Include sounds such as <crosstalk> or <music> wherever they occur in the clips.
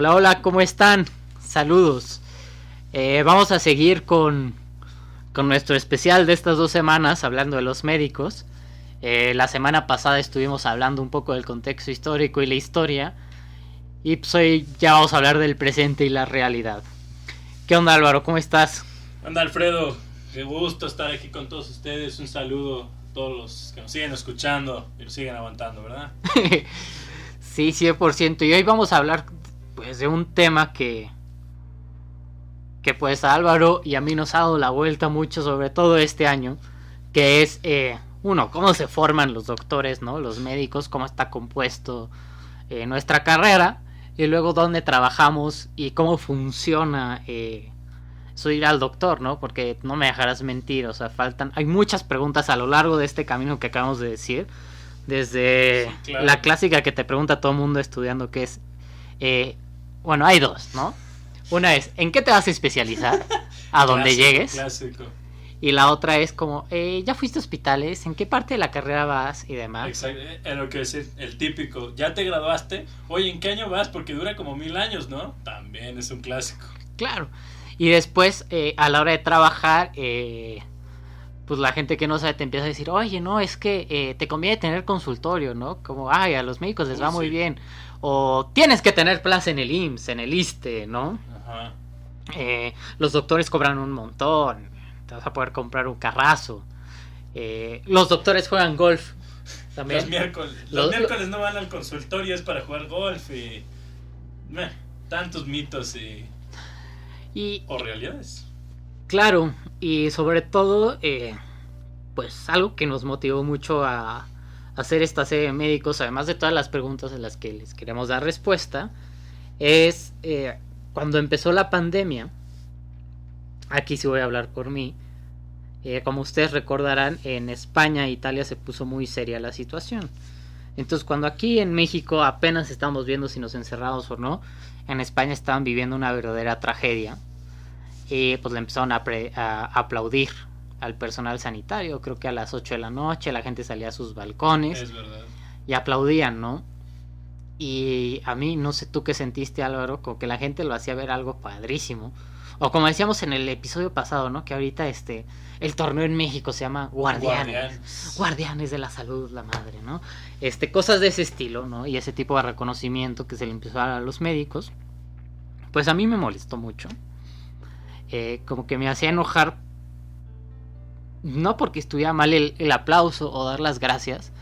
Hola, hola, ¿cómo están? Saludos. Eh, vamos a seguir con, con, nuestro especial de estas dos semanas hablando de los médicos. Eh, la semana pasada estuvimos hablando un poco del contexto histórico y la historia. Y pues hoy ya vamos a hablar del presente y la realidad. ¿Qué onda Álvaro? ¿Cómo estás? Anda Alfredo, qué gusto estar aquí con todos ustedes. Un saludo a todos los que nos siguen escuchando y nos siguen aguantando, ¿verdad? <laughs> sí, 100%. Y hoy vamos a hablar pues de un tema que que pues a Álvaro y a mí nos ha dado la vuelta mucho sobre todo este año que es eh, uno cómo se forman los doctores no los médicos cómo está compuesto eh, nuestra carrera y luego dónde trabajamos y cómo funciona eh, eso ir al doctor no porque no me dejarás mentir o sea faltan hay muchas preguntas a lo largo de este camino que acabamos de decir desde Sí, claro. la clásica que te pregunta todo el mundo estudiando que es eh, bueno, hay dos, ¿no? Una es, ¿en qué te vas a especializar? A donde Clásico, llegues. Clásico. Y la otra es como, eh, ¿ya fuiste a hospitales? ¿En qué parte de la carrera vas? Y demás. Exacto. Es lo que es el típico. ¿Ya te graduaste? Oye, ¿en qué año vas? Porque dura como mil años, ¿no? También es un clásico. Claro. Y después, eh, a la hora de trabajar, eh, pues la gente que no sabe te empieza a decir, oye, no, es que eh, te conviene tener consultorio, ¿no? Como, ay, a los médicos les Uh, va muy bien. O tienes que tener plaza en el IMSS, en el ISTE, ¿no? Ajá. Eh, los doctores cobran un montón. Te vas a poder comprar un carrazo. Eh, los doctores juegan golf. También. Los miércoles. Los, Los- miércoles no van al consultorio, es para jugar golf y. meh, tantos mitos y. Y o realidades. claro, y sobre todo, eh, pues algo que nos motivó mucho a hacer esta serie de médicos, además de todas las preguntas en las que les queremos dar respuesta, es eh, cuando empezó la pandemia. Aquí sí voy a hablar por mí. Eh, como ustedes recordarán, en España e Italia se puso muy seria la situación. Entonces, cuando aquí en México apenas estamos viendo si nos encerramos o no, en España estaban viviendo una verdadera tragedia. Y pues le empezaron a, a aplaudir al personal sanitario. Creo que a las 8 de la noche la gente salía a sus balcones Es verdad. y aplaudían, ¿no? Y a mí, no sé tú qué sentiste, Álvaro, como que la gente lo hacía ver algo padrísimo. O como decíamos en el episodio pasado, ¿no? Que ahorita este el torneo en México se llama Guardianes. Guardianes. Guardianes de la salud, la madre, ¿no? Este, cosas de ese estilo, ¿no? Y ese tipo de reconocimiento que se le empezó a dar a los médicos. Pues a mí me molestó mucho. Eh, como que me hacía enojar. No porque estuviera mal el, el aplauso o dar las gracias.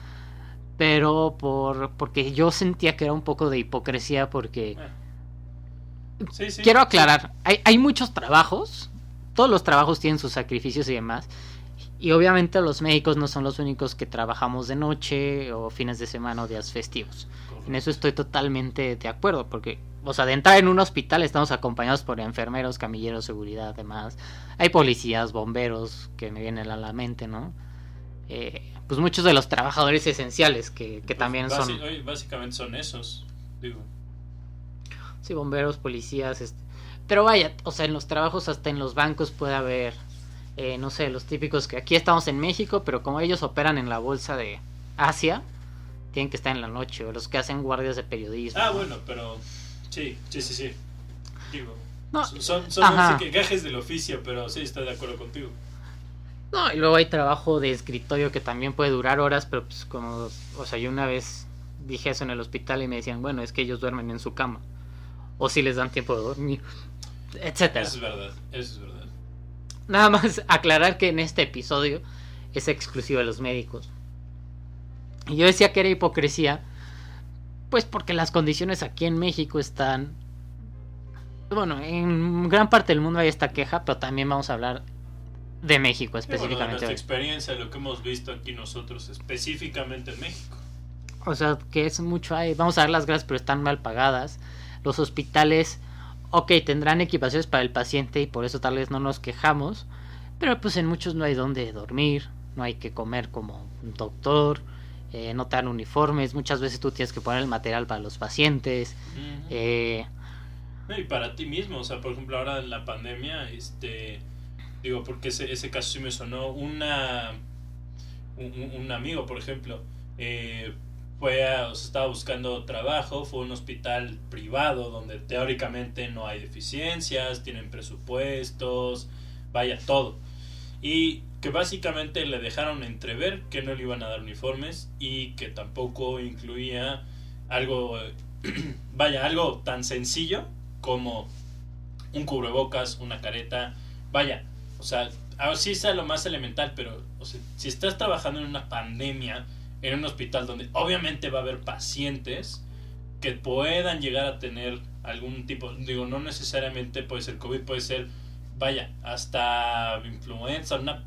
Pero por, porque yo sentía que era un poco de hipocresía porque... Sí, sí. Quiero aclarar, hay, hay muchos trabajos, todos los trabajos tienen sus sacrificios y demás, y obviamente los médicos no son los únicos que trabajamos de noche o fines de semana o días festivos. En eso estoy totalmente de acuerdo, porque, o sea, de entrar en un hospital estamos acompañados por enfermeros, camilleros, seguridad, demás. Hay policías, bomberos que me vienen a la mente, ¿no? Eh, pues muchos de los trabajadores esenciales que, que Pues también son... oye, básicamente son esos. Digo. Sí, bomberos, policías, este. Pero vaya, o sea, en los trabajos, hasta en los bancos puede haber, eh, no sé, los típicos que aquí estamos en México, pero como ellos operan en la bolsa de Asia, tienen que estar en la noche, o los que hacen guardias de periodismo. Ah, ¿no? bueno, pero. Sí, sí, sí, sí. Digo. No, son son, así que gajes del oficio, pero sí, estoy de acuerdo contigo. No, y luego hay trabajo de escritorio que también puede durar horas, pero pues como, o sea, yo una vez dije eso en el hospital y me decían, bueno, es que ellos duermen en su cama, o si les dan tiempo de dormir, <laughs> etcétera. Eso es verdad, eso es verdad. Nada más aclarar que en este episodio es exclusivo de los médicos. Y yo decía que era hipocresía, pues porque las condiciones aquí en México están... Bueno, en gran parte del mundo hay esta queja, pero también vamos a hablar de México Y bueno, de específicamente. nuestra experiencia, lo que hemos visto aquí nosotros, específicamente en México. O sea, que es mucho ahí. Vamos a dar las gracias, pero están mal pagadas. Los hospitales, ok, tendrán equipaciones para el paciente y por eso tal vez no nos quejamos. Pero pues en muchos no hay donde dormir, no hay que comer como un doctor, eh, no te dan uniformes. Muchas veces tú tienes que poner el material para los pacientes. Eh, y para ti mismo, o sea, por ejemplo, ahora en la pandemia, este, digo, porque ese, ese caso sí me sonó, una, un, un- un amigo, por ejemplo, eh, fue a- o sea, estaba buscando trabajo, fue a un hospital privado donde teóricamente no hay deficiencias, tienen presupuestos, vaya, todo. Y que básicamente le dejaron entrever que no le iban a dar uniformes y que tampoco incluía algo, <clears throat> vaya, algo tan sencillo como un cubrebocas, una careta, vaya, o sea, así sea lo más elemental, pero si estás trabajando en una pandemia, en un hospital donde obviamente va a haber pacientes que puedan llegar a tener algún tipo, digo, no necesariamente puede ser COVID, puede ser, vaya, hasta influenza, una,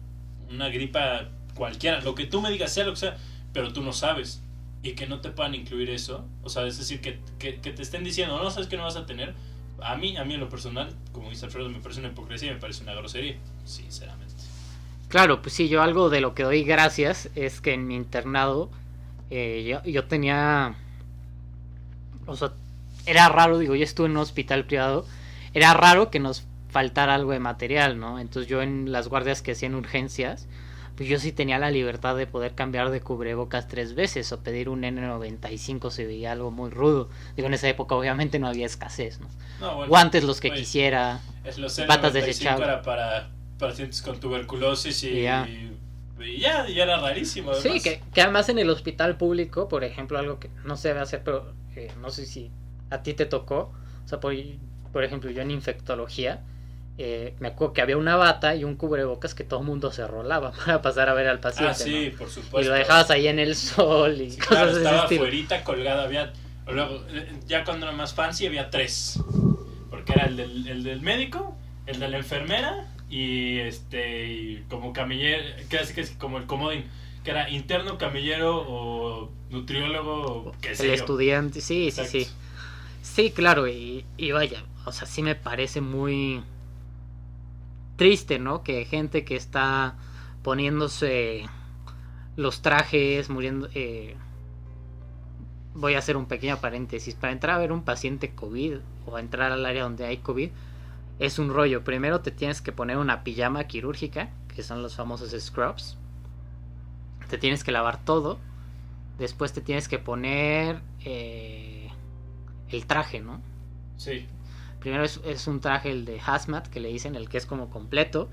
una gripa cualquiera, lo que tú me digas, sea lo que sea, pero tú no sabes. Y que no te puedan incluir eso, o sea, es decir, que, que, te estén diciendo, no sabes que no vas a tener, a mí, a mí en lo personal, como dice Alfredo, me parece una hipocresía y me parece una grosería, sinceramente. Claro, pues sí, yo algo de lo que doy gracias es que en mi internado eh, yo, yo tenía... O sea, era raro, digo, yo estuve en un hospital privado, era raro que nos faltara algo de material, ¿no? Entonces yo en las guardias que hacían urgencias, pues yo sí tenía la libertad de poder cambiar de cubrebocas tres veces o pedir un N95 si veía algo muy rudo. Digo, en esa época obviamente no había escasez, ¿no? No, bueno, Guantes los que oye, quisiera. Es los Batas N95 desechables. era para pacientes con tuberculosis y, Y ya. y ya, ya era rarísimo. Sí, además. que, que además en el hospital público, por ejemplo, algo que no se debe hacer, pero eh, no sé si a ti te tocó. O sea, por, por ejemplo, yo en infectología, eh, me acuerdo que había una bata y un cubrebocas que todo el mundo se rolaba <laughs> para pasar a ver al paciente. Ah, sí, ¿no? por Y supuesto. lo dejabas ahí en el sol y Sí, cosas claro, estaba afuerita colgada, había... Luego, eh, ya cuando era más fancy había tres. Porque era el del, el del médico, el de la enfermera y este y como camillero, que es, que es como el comodín, que era interno, camillero o nutriólogo, sé El yo. estudiante, sí, sí, sí. Sí, claro, y, y vaya, o sea, sí me parece muy triste, ¿no? Que gente que está poniéndose los trajes, muriendo... eh, voy a hacer un pequeño paréntesis. Para entrar a ver un paciente COVID o entrar al área donde hay COVID, es un rollo. Primero te tienes que poner una pijama quirúrgica, que son los famosos scrubs. Te tienes que lavar todo. Después te tienes que poner eh, el traje, ¿no? Sí, Primero es, es un traje, el de hazmat, que le dicen, el que es como completo.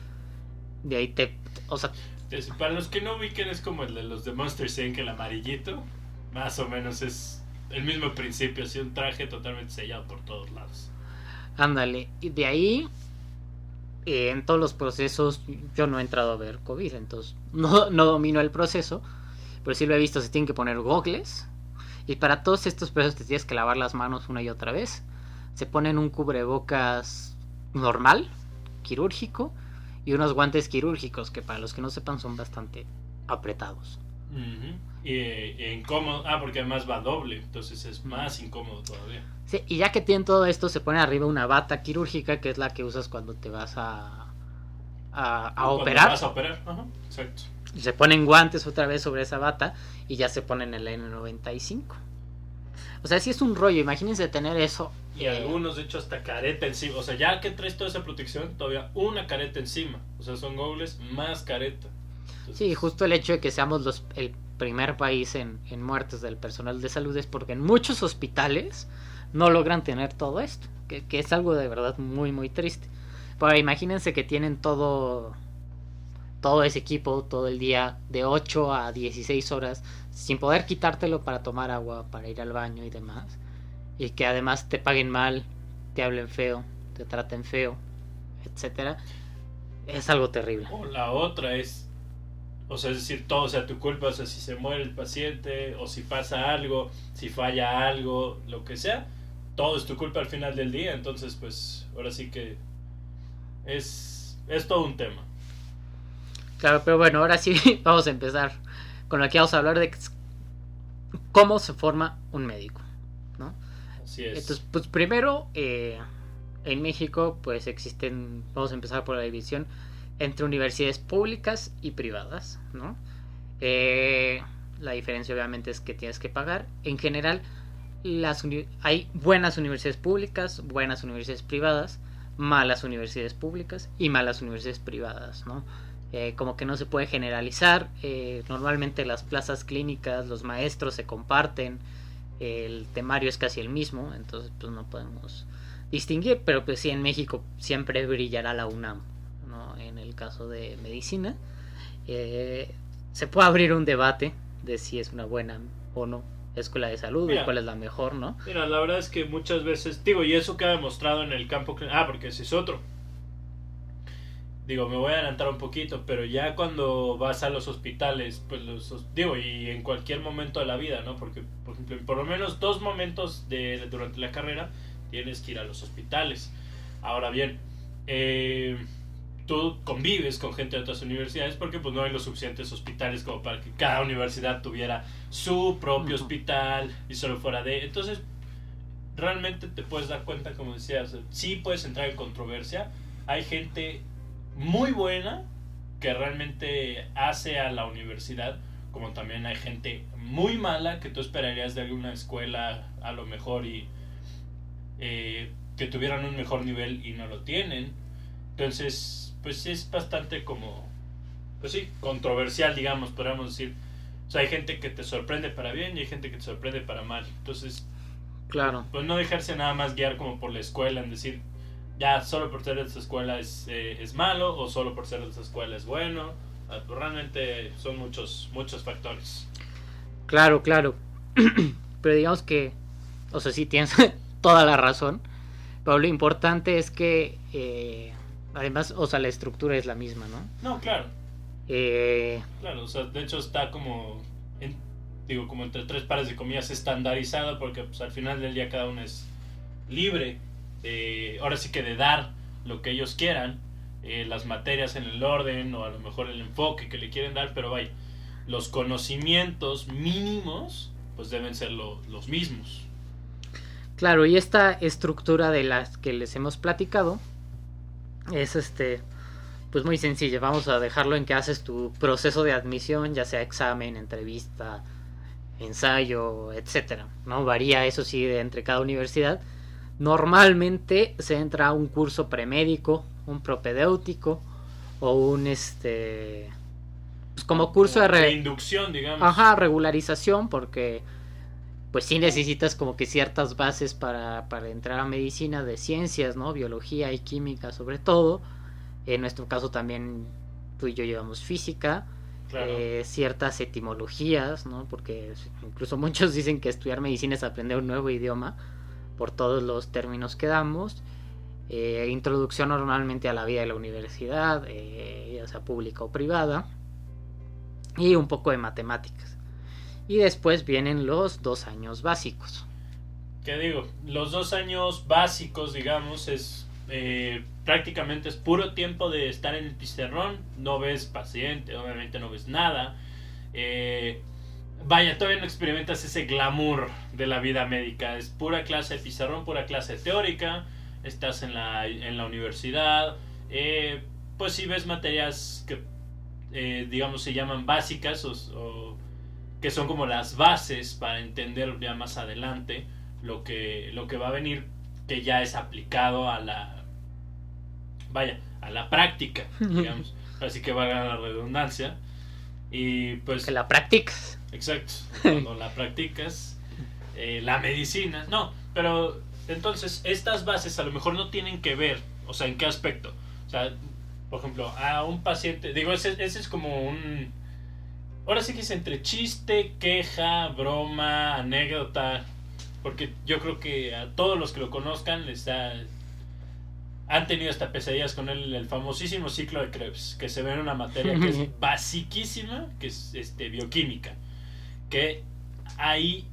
De ahí te... O sea, Es- para los que no ubiquen es como el de los de Monster Inc. el amarillito, más o menos es el mismo principio, así un traje totalmente sellado por todos lados. ándale. Y de ahí, eh, en todos los procesos, yo no he entrado a ver COVID, entonces <laughs> no, no domino el proceso. Pero sí lo he visto, se tienen que poner gogles. Y para todos estos procesos te tienes que lavar las manos una y otra vez. Se ponen un cubrebocas normal, quirúrgico, y unos guantes quirúrgicos que para los que no sepan son bastante apretados. Y, y incómodo, ah, porque además va doble, entonces es más incómodo todavía. Sí, y ya que tienen todo esto, se pone arriba una bata quirúrgica, que es la que usas cuando te vas a, a, a operar. Vas a operar, ajá, exacto. Se ponen guantes otra vez sobre esa bata y ya se ponen el N95. O sea, si es un rollo, imagínense tener eso. Y eh, algunos, de hecho, hasta careta encima. O sea, ya que traes toda esa protección, todavía una careta encima. O sea, son goggles más careta. Entonces, Sí, justo el hecho de que seamos los, el primer país en, en muertes del personal de salud es porque en muchos hospitales no logran tener todo esto, que, que es algo de verdad muy, muy triste. Pero imagínense que tienen todo, todo ese equipo todo el día de 8 a 16 horas sin poder quitártelo para tomar agua, para ir al baño y demás. Y que además te paguen mal, te hablen feo, te traten feo, etcétera. Es algo terrible. O la otra es, o sea, es decir, todo sea tu culpa, o sea, si se muere el paciente, o si pasa algo, si falla algo, lo que sea, todo es tu culpa al final del día, entonces pues ahora sí que es, es todo un tema. Claro, pero bueno, ahora sí <laughs> vamos a empezar con lo que vamos a hablar de cómo se forma un médico, ¿no? Así es. Entonces, pues primero, eh, en México, pues existen, vamos a empezar por la división entre universidades públicas y privadas, ¿no? Eh, la diferencia obviamente es que tienes que pagar. En general, las hay buenas universidades públicas, buenas universidades privadas, malas universidades públicas y malas universidades privadas, ¿no? Eh, como que no se puede generalizar. Eh, normalmente las plazas clínicas, los maestros se comparten, el temario es casi el mismo, entonces pues no podemos distinguir, pero pues sí en México siempre brillará la UNAM, ¿no? En el caso de medicina. Eh, se puede abrir un debate de si es una buena o no escuela de salud y cuál es la mejor, ¿no? Mira, la verdad es que muchas veces, digo, y eso queda demostrado en el campo, ah, porque ese es otro. Digo, me voy a adelantar un poquito, pero ya cuando vas a los hospitales, pues los, digo, y en cualquier momento de la vida, ¿no? Porque, por ejemplo, por lo menos dos momentos de, durante la carrera tienes que ir a los hospitales. Ahora bien, eh, tú convives con gente de otras universidades porque pues no hay los suficientes hospitales como para que cada universidad tuviera su propio hospital y solo fuera de... Entonces, realmente te puedes dar cuenta, como decías, sí puedes entrar en controversia. Hay gente muy buena que realmente hace a la universidad, como también hay gente muy mala que tú esperarías de alguna escuela a lo mejor y eh, que tuvieran un mejor nivel y no lo tienen. Entonces, pues es bastante como, pues sí, controversial, digamos, podríamos decir. O sea, hay gente que te sorprende para bien y hay gente que te sorprende para mal. Entonces, claro. Pues no dejarse nada más guiar como por la escuela, en decir, ya solo por ser de esta escuela es, eh, es malo o solo por ser de esta escuela es bueno. Realmente son muchos, muchos factores. Claro, claro. <clears throat> Pero digamos que, o sea, sí tienes <laughs> toda la razón. Pero lo importante es que eh, Además, o sea, la estructura es la misma, ¿no? No, claro. Eh... Claro, o sea, de hecho está como, digo, como entre tres pares de comillas estandarizado porque pues, al final del día cada uno es libre, de, ahora sí que de dar lo que ellos quieran, eh, las materias en el orden o a lo mejor el enfoque que le quieren dar, pero vaya, los conocimientos mínimos pues deben ser los mismos. Claro, y esta estructura de las que les hemos platicado, es este pues muy sencillo. Vamos a dejarlo en que haces tu proceso de admisión, ya sea examen, entrevista, ensayo, etcétera. ¿no? Varía eso sí entre cada universidad. Normalmente se entra a un curso premédico, un propedéutico o un este pues como curso de, inducción, digamos. Ajá, regularización porque pues sí necesitas como que ciertas bases para, para entrar a medicina de ciencias, ¿no? Biología y química sobre todo. En nuestro caso también tú y yo llevamos física, eh, ciertas etimologías, ¿no? Porque incluso muchos <laughs> dicen que estudiar medicina es aprender un nuevo idioma por todos los términos que damos. Eh, introducción normalmente a la vida de la universidad, eh, ya sea pública o privada. Y un poco de matemáticas. Y después vienen los dos años básicos. ¿Qué digo? Los dos años básicos, digamos, es eh, prácticamente es puro tiempo de estar en el pizarrón. No ves paciente, obviamente no ves nada. Vaya, todavía no experimentas ese glamour de la vida médica. Es pura clase de pizarrón, pura clase teórica. Estás en la, en la universidad. Eh, pues si ves materias que, digamos, se llaman básicas o que son como las bases para entender ya más adelante lo que, lo que va a venir, que ya es aplicado a la, vaya, a la práctica, <laughs> digamos. Así que valga la redundancia. Y pues... Que la practicas. Exacto. <laughs> Cuando la practicas, eh, la medicina. No, pero entonces estas bases a lo mejor no tienen que ver, o sea, ¿en qué aspecto? O sea, por ejemplo, a un paciente, digo, ese, ese es como un ahora sí que es entre chiste, queja, broma, anécdota. Porque yo creo que a todos los que lo conozcan les da, han tenido hasta pesadillas con él, el famosísimo ciclo de Krebs, que se ve en una materia que es <laughs> basiquísima, que es este, bioquímica. Que ahí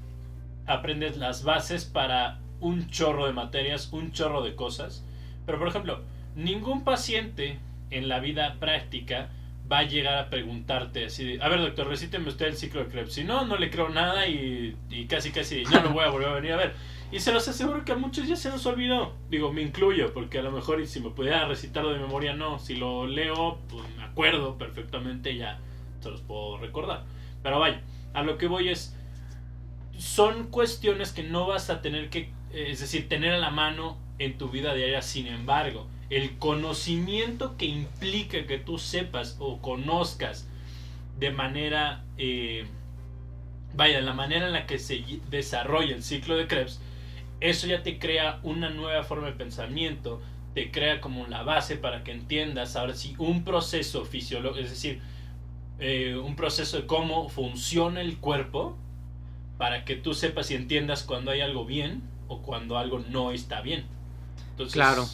aprendes las bases para un chorro de materias, un chorro de cosas. Pero por ejemplo, ningún paciente en la vida práctica va a llegar a preguntarte así de, a ver doctor, recíteme usted el ciclo de Krebs. Si no, no le creo nada y, casi casi no lo voy a volver a venir a ver. Y se los aseguro que a muchos ya se nos olvidó. Digo, me incluyo, porque a lo mejor y si me pudiera recitarlo de memoria, no. Si lo leo, pues me acuerdo perfectamente, ya se los puedo recordar. Pero vaya, a lo que voy es, son cuestiones que no vas a tener que, es decir, tener a la mano en tu vida diaria. Sin embargo, el conocimiento que implica que tú sepas o conozcas de manera, eh, vaya, la manera en la que se desarrolla el ciclo de Krebs, eso ya te crea una nueva forma de pensamiento, te crea como la base para que entiendas ahora sí un proceso fisiológico, es decir, eh, un proceso de cómo funciona el cuerpo para que tú sepas y entiendas cuando hay algo bien o cuando algo no está bien. Entonces, claro.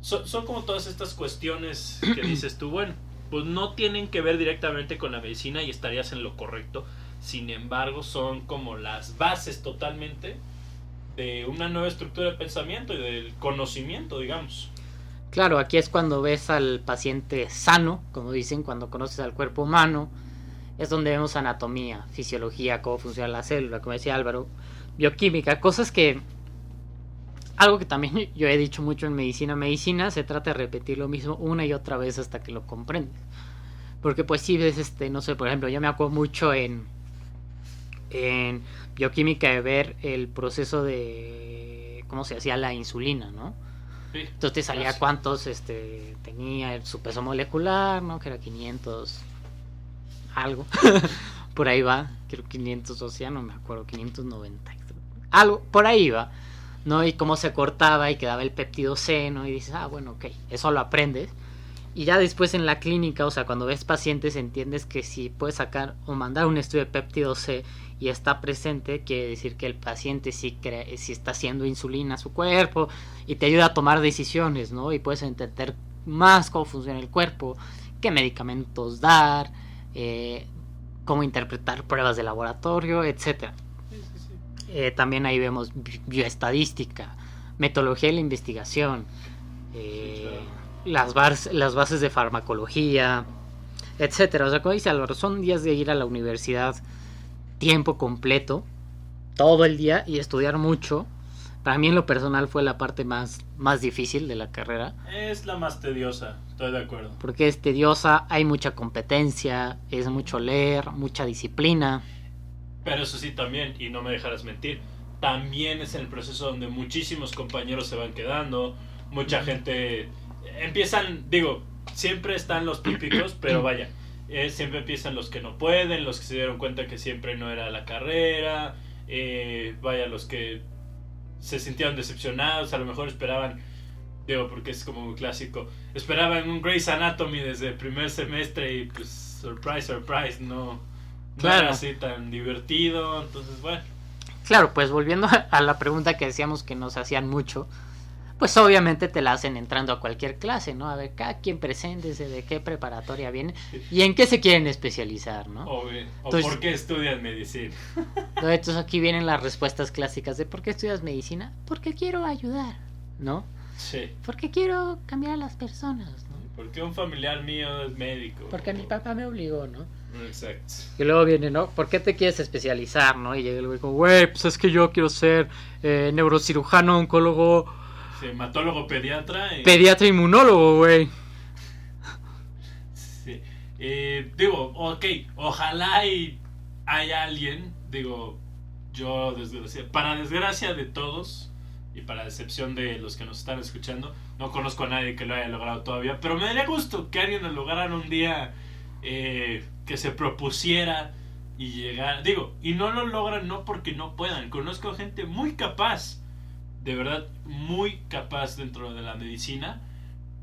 Son, son como todas estas cuestiones que <clears throat> dices tú, bueno, pues no tienen que ver directamente con la medicina y estarías en lo correcto. Sin embargo, son como las bases totalmente de una nueva estructura de pensamiento y del conocimiento, digamos. Claro, aquí es cuando ves al paciente sano, como dicen, cuando conoces al cuerpo humano, es donde vemos anatomía, fisiología, cómo funciona la célula, como decía Álvaro, bioquímica, cosas que... Algo que también <laughs> yo he dicho mucho en medicina, medicina se trata de repetir lo mismo una y otra vez hasta que lo comprendes. Porque pues si ves, este, no sé, por ejemplo, yo me acuerdo mucho en, en bioquímica de ver el proceso de cómo se hacía la insulina, ¿no? Sí, Entonces te salía gracias. cuántos este, tenía su peso molecular, ¿no? Que era 500 algo. <laughs> por ahí va, creo 500, o sea, no me acuerdo, 590. Algo, por ahí va. ¿No? Y cómo se cortaba y quedaba el péptido C, ¿no? Y dices, ah, bueno, ok, eso lo aprendes. Y ya después en la clínica, o sea, cuando ves pacientes, entiendes que si puedes sacar o mandar un estudio de péptido C y está presente, quiere decir que el paciente sí, cree, sí está haciendo insulina a su cuerpo y te ayuda a tomar decisiones, ¿no? Y puedes entender más cómo funciona el cuerpo, qué medicamentos dar, eh, cómo interpretar pruebas de laboratorio, etcétera. Sí, sí, sí. Eh, también ahí vemos bi- bioestadística, metodología de la investigación, eh, claro. Las, bars- las bases de farmacología, etcétera. O sea, como dice Álvaro, son días de ir a la universidad tiempo completo, todo el día y estudiar mucho. Para mí en lo personal fue la parte más, más difícil de la carrera, Es la más tediosa, estoy de acuerdo. porque es tediosa, hay mucha competencia, es mucho leer, mucha disciplina. Pero eso sí también, y no me dejarás mentir, también es el proceso donde muchísimos compañeros se van quedando, mucha gente empiezan, digo, siempre están los típicos, <clears throat> pero vaya, eh, siempre empiezan los que no pueden, los que se dieron cuenta que siempre no era la carrera, eh, vaya, los que se sintieron decepcionados, a lo mejor esperaban, digo, porque es como un clásico, esperaban un Grey's Anatomy desde el primer semestre y pues, surprise, surprise, no, no era así tan divertido, entonces bueno. Claro, pues volviendo <laughs> a la pregunta que decíamos que nos hacían mucho, pues obviamente te la hacen entrando a cualquier clase, ¿no? A ver, cada quien preséntese de qué preparatoria viene y en qué se quieren especializar, ¿no? O, o Entonces- por qué estudian medicina. Entonces aquí vienen las respuestas clásicas de ¿por qué estudias medicina? Porque quiero ayudar, ¿no? Sí. Porque quiero cambiar a las personas, ¿no? Porque un familiar mío es médico. Porque mi papá me obligó, ¿no? Exacto. Y luego viene, ¿no? ¿Por qué te quieres especializar, no? Y llega el güey como, güey, pues es que yo quiero ser eh, neurocirujano, oncólogo, Sí, hematólogo pediatra. Y, pediatra inmunólogo, güey. sí. Eh, digo, ok, ojalá y haya alguien, digo, yo desgracia, para desgracia de todos y para decepción de los que nos están escuchando, no conozco a nadie que lo haya logrado todavía, pero me daría gusto que alguien lo lograra un día eh, que se propusiera y llegar, digo, y no lo logran no porque no puedan, conozco gente muy capaz, de verdad muy capaz dentro de la medicina,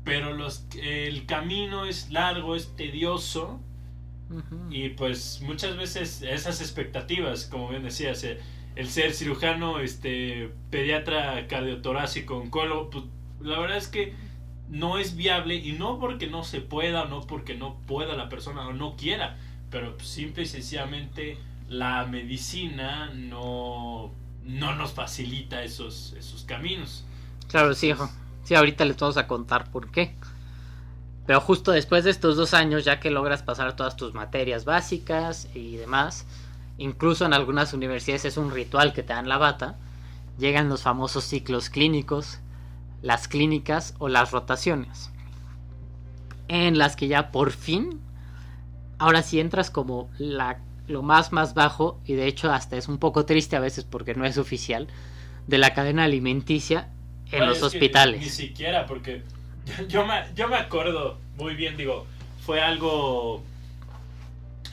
pero los, el camino es largo, es tedioso y pues muchas veces esas expectativas, como bien decías, eh, el ser cirujano, este, pediatra cardiotorácico, oncólogo, pues la verdad es que no es viable y no porque no se pueda, no porque no pueda la persona o no quiera, pero simple y sencillamente la medicina no, no nos facilita esos, esos caminos. Claro, sí, hijo. Sí, ahorita les vamos a contar por qué. Pero justo después de estos dos años, ya que logras pasar todas tus materias básicas y demás, incluso en algunas universidades es un ritual que te dan la bata, llegan los famosos ciclos clínicos, las clínicas o las rotaciones, en las que ya por fin, ahora sí entras como la, lo más más bajo, y de hecho hasta es un poco triste a veces porque no es oficial, de la cadena alimenticia en los hospitales. Ni siquiera, porque <laughs> yo me, yo me acuerdo muy bien, digo, fue algo,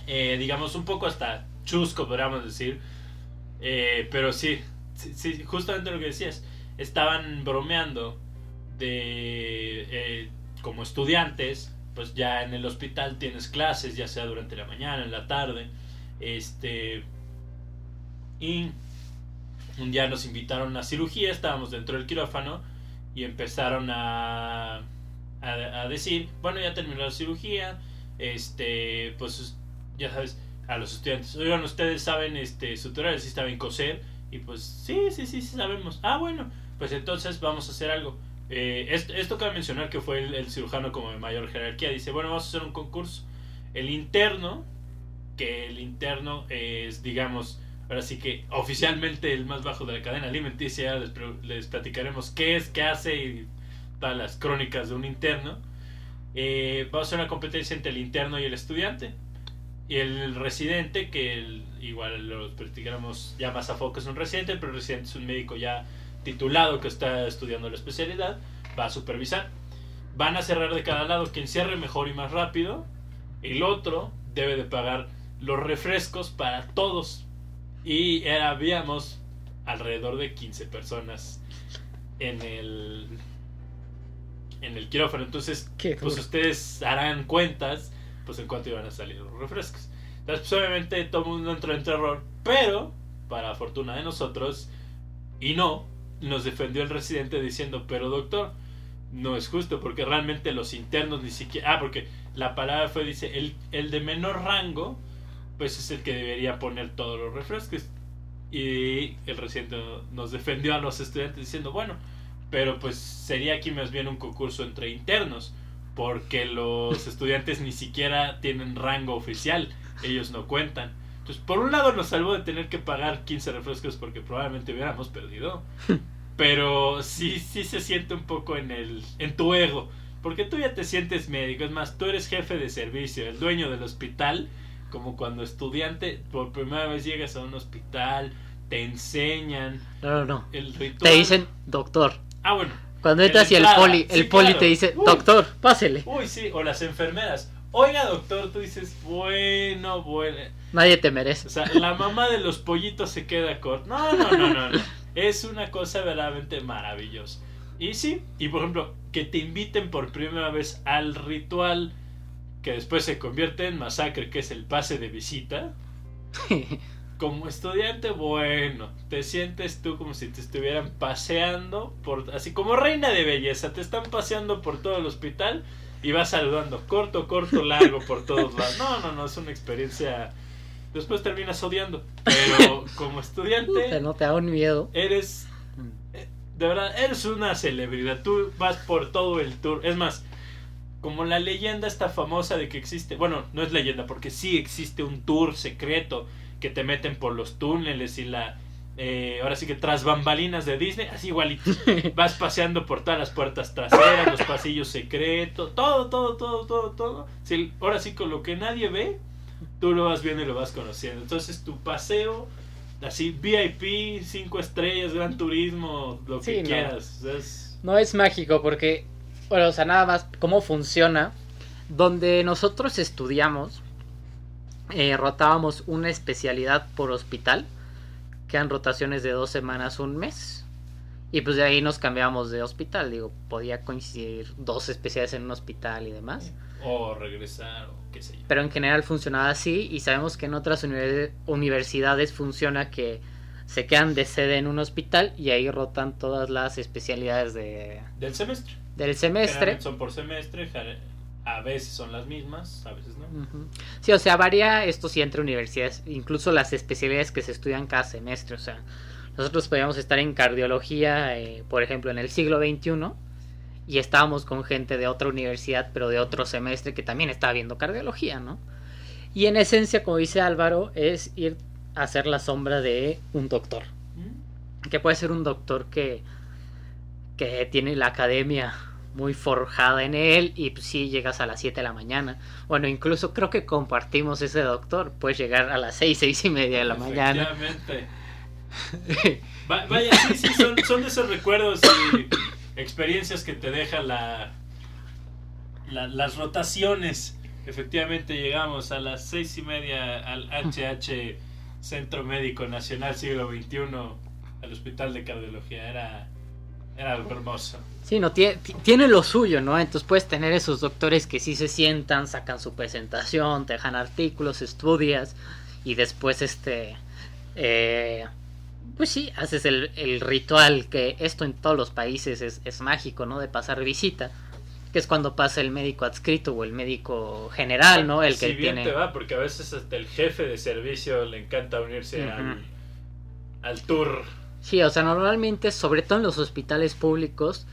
eh, digamos, un poco hasta chusco, podríamos decir. Eh, pero sí, sí, sí, justamente lo que decías, estaban bromeando de, eh, como estudiantes, pues ya en el hospital tienes clases, ya sea durante la mañana, en la tarde, este, y un día nos invitaron a cirugía, estábamos dentro del quirófano y empezaron a, a, decir, bueno, ya terminó la cirugía, este, pues ya sabes, a los estudiantes, oigan, ustedes saben este, su tutorial, si saben coser, y pues sí, sí, sí, sí sabemos. Ah, bueno, pues entonces vamos a hacer algo. Eh, esto, esto cabe mencionar que fue el, el cirujano como de mayor jerarquía, dice, bueno, vamos a hacer un concurso. El interno, que el interno es, digamos, ahora sí que oficialmente el más bajo de la cadena alimenticia, les, les platicaremos qué es, qué hace y todas las crónicas de un interno. Eh, vamos a hacer una competencia entre el interno y el estudiante. Y el residente, que igual lo practicáramos ya más a foco, es un residente, pero el residente es un médico ya titulado que está estudiando la especialidad, va a supervisar. Van a cerrar de cada lado quien cierre mejor y más rápido. El otro debe de pagar los refrescos para todos. Y era- habíamos alrededor de 15 personas en el en el quirófano. Entonces, Qué pues duro. ustedes harán cuentas pues en cuánto iban a salir los refrescos. Entonces, pues obviamente todo el mundo entró en terror, pero para fortuna de nosotros y no, nos defendió el residente diciendo, pero doctor, no es justo porque realmente los internos ni siquiera... Ah, porque la palabra fue, dice, el, el de menor rango, pues es el que debería poner todos los refrescos. Y el residente nos defendió a los estudiantes diciendo, bueno, pero pues sería aquí más bien un concurso entre internos, porque los <laughs> estudiantes ni siquiera tienen rango oficial, ellos no cuentan. Entonces, por un lado nos salvó de tener que pagar 15 refrescos porque probablemente hubiéramos perdido. <laughs> Pero sí, sí se siente un poco en el en tu ego, porque tú ya te sientes médico, es más, tú eres jefe de servicio, el dueño del hospital, como cuando estudiante por primera vez llegas a un hospital, te enseñan No, no, no. el ritual. Te dicen doctor. Ah, bueno. Cuando En entras y el poli, el sí, poli claro. te dice, Uy. doctor, pásele. Uy, sí, o las enfermeras. Oiga, doctor, tú dices, bueno, bueno. Nadie te merece. O sea, la mamá de los pollitos se queda corta. No, no, no, no, no. Es una cosa verdaderamente maravillosa. Y sí, y por ejemplo, que te inviten por primera vez al ritual que después se convierte en masacre, que es el pase de visita. <laughs> Como estudiante, bueno, te sientes tú como si te estuvieran paseando por así como reina de belleza, te están paseando por todo el hospital y vas saludando corto, corto, largo por todos lados. No, no, no, es una experiencia después terminas odiando, pero <laughs> como Puta, estudiante no te da un miedo. eres eh, de verdad eres una celebridad, tú vas por todo el tour, es más como la leyenda esta famosa de que existe, bueno, no es leyenda porque sí existe un tour secreto que te meten por los túneles y la eh, ahora sí que tras bambalinas de Disney, así igualito. <laughs> Vas paseando por todas las puertas traseras, los pasillos secretos, todo, todo, todo, todo, todo. Ahora sí con lo que nadie ve, tú lo vas viendo y lo vas conociendo. Entonces tu paseo, así VIP, cinco estrellas, gran turismo, lo Sí, que no. quieras. Es- No es mágico porque, bueno, o sea, nada más cómo funciona. Donde nosotros estudiamos, eh, rotábamos una especialidad por hospital, que eran rotaciones de dos semanas, un mes. Y pues de ahí nos cambiábamos de hospital, digo, podía coincidir dos especialidades en un hospital y demás. o regresar, o qué sé yo. Pero en general funcionaba así y sabemos que en otras univer- universidades funciona que se quedan de sede en un hospital y ahí rotan todas las especialidades de, Del semestre. Del semestre. Son por semestre, a veces son las mismas, a veces no. Sí, o sea, varía esto sí entre universidades, incluso las especialidades que se estudian cada semestre. O sea, nosotros podíamos estar en cardiología, eh, por ejemplo, en el siglo XXI y estábamos con gente de otra universidad, pero de otro semestre que también estaba viendo cardiología, ¿no? Y en esencia, como dice Álvaro, es ir a hacer la sombra de un doctor. Que puede ser un doctor que, que tiene la academia muy forjada en él y pues sí llegas a las 7 de la mañana. Bueno, incluso creo que compartimos ese doctor, puedes llegar a las 6, 6 y media de la mañana. <laughs> vaya, sí, sí, son, son de esos recuerdos y experiencias que te deja la, las rotaciones. Efectivamente llegamos a las seis y media al HH Centro Médico Nacional Siglo XXI, al Hospital de Cardiología. Era, era algo hermoso. Sí, no, tiene, tiene lo suyo, ¿no? Entonces puedes tener esos doctores que sí se sientan, sacan su presentación, te dejan artículos, estudias y después este... Eh, pues sí, haces el, ritual, que esto en todos los países es, mágico, ¿no? De pasar visita, que es cuando pasa el médico adscrito o el médico general, ¿no? El que bien te va, porque a veces hasta el jefe de servicio le encanta unirse al, tour. Sí, o sea, normalmente, sobre todo en los hospitales públicos,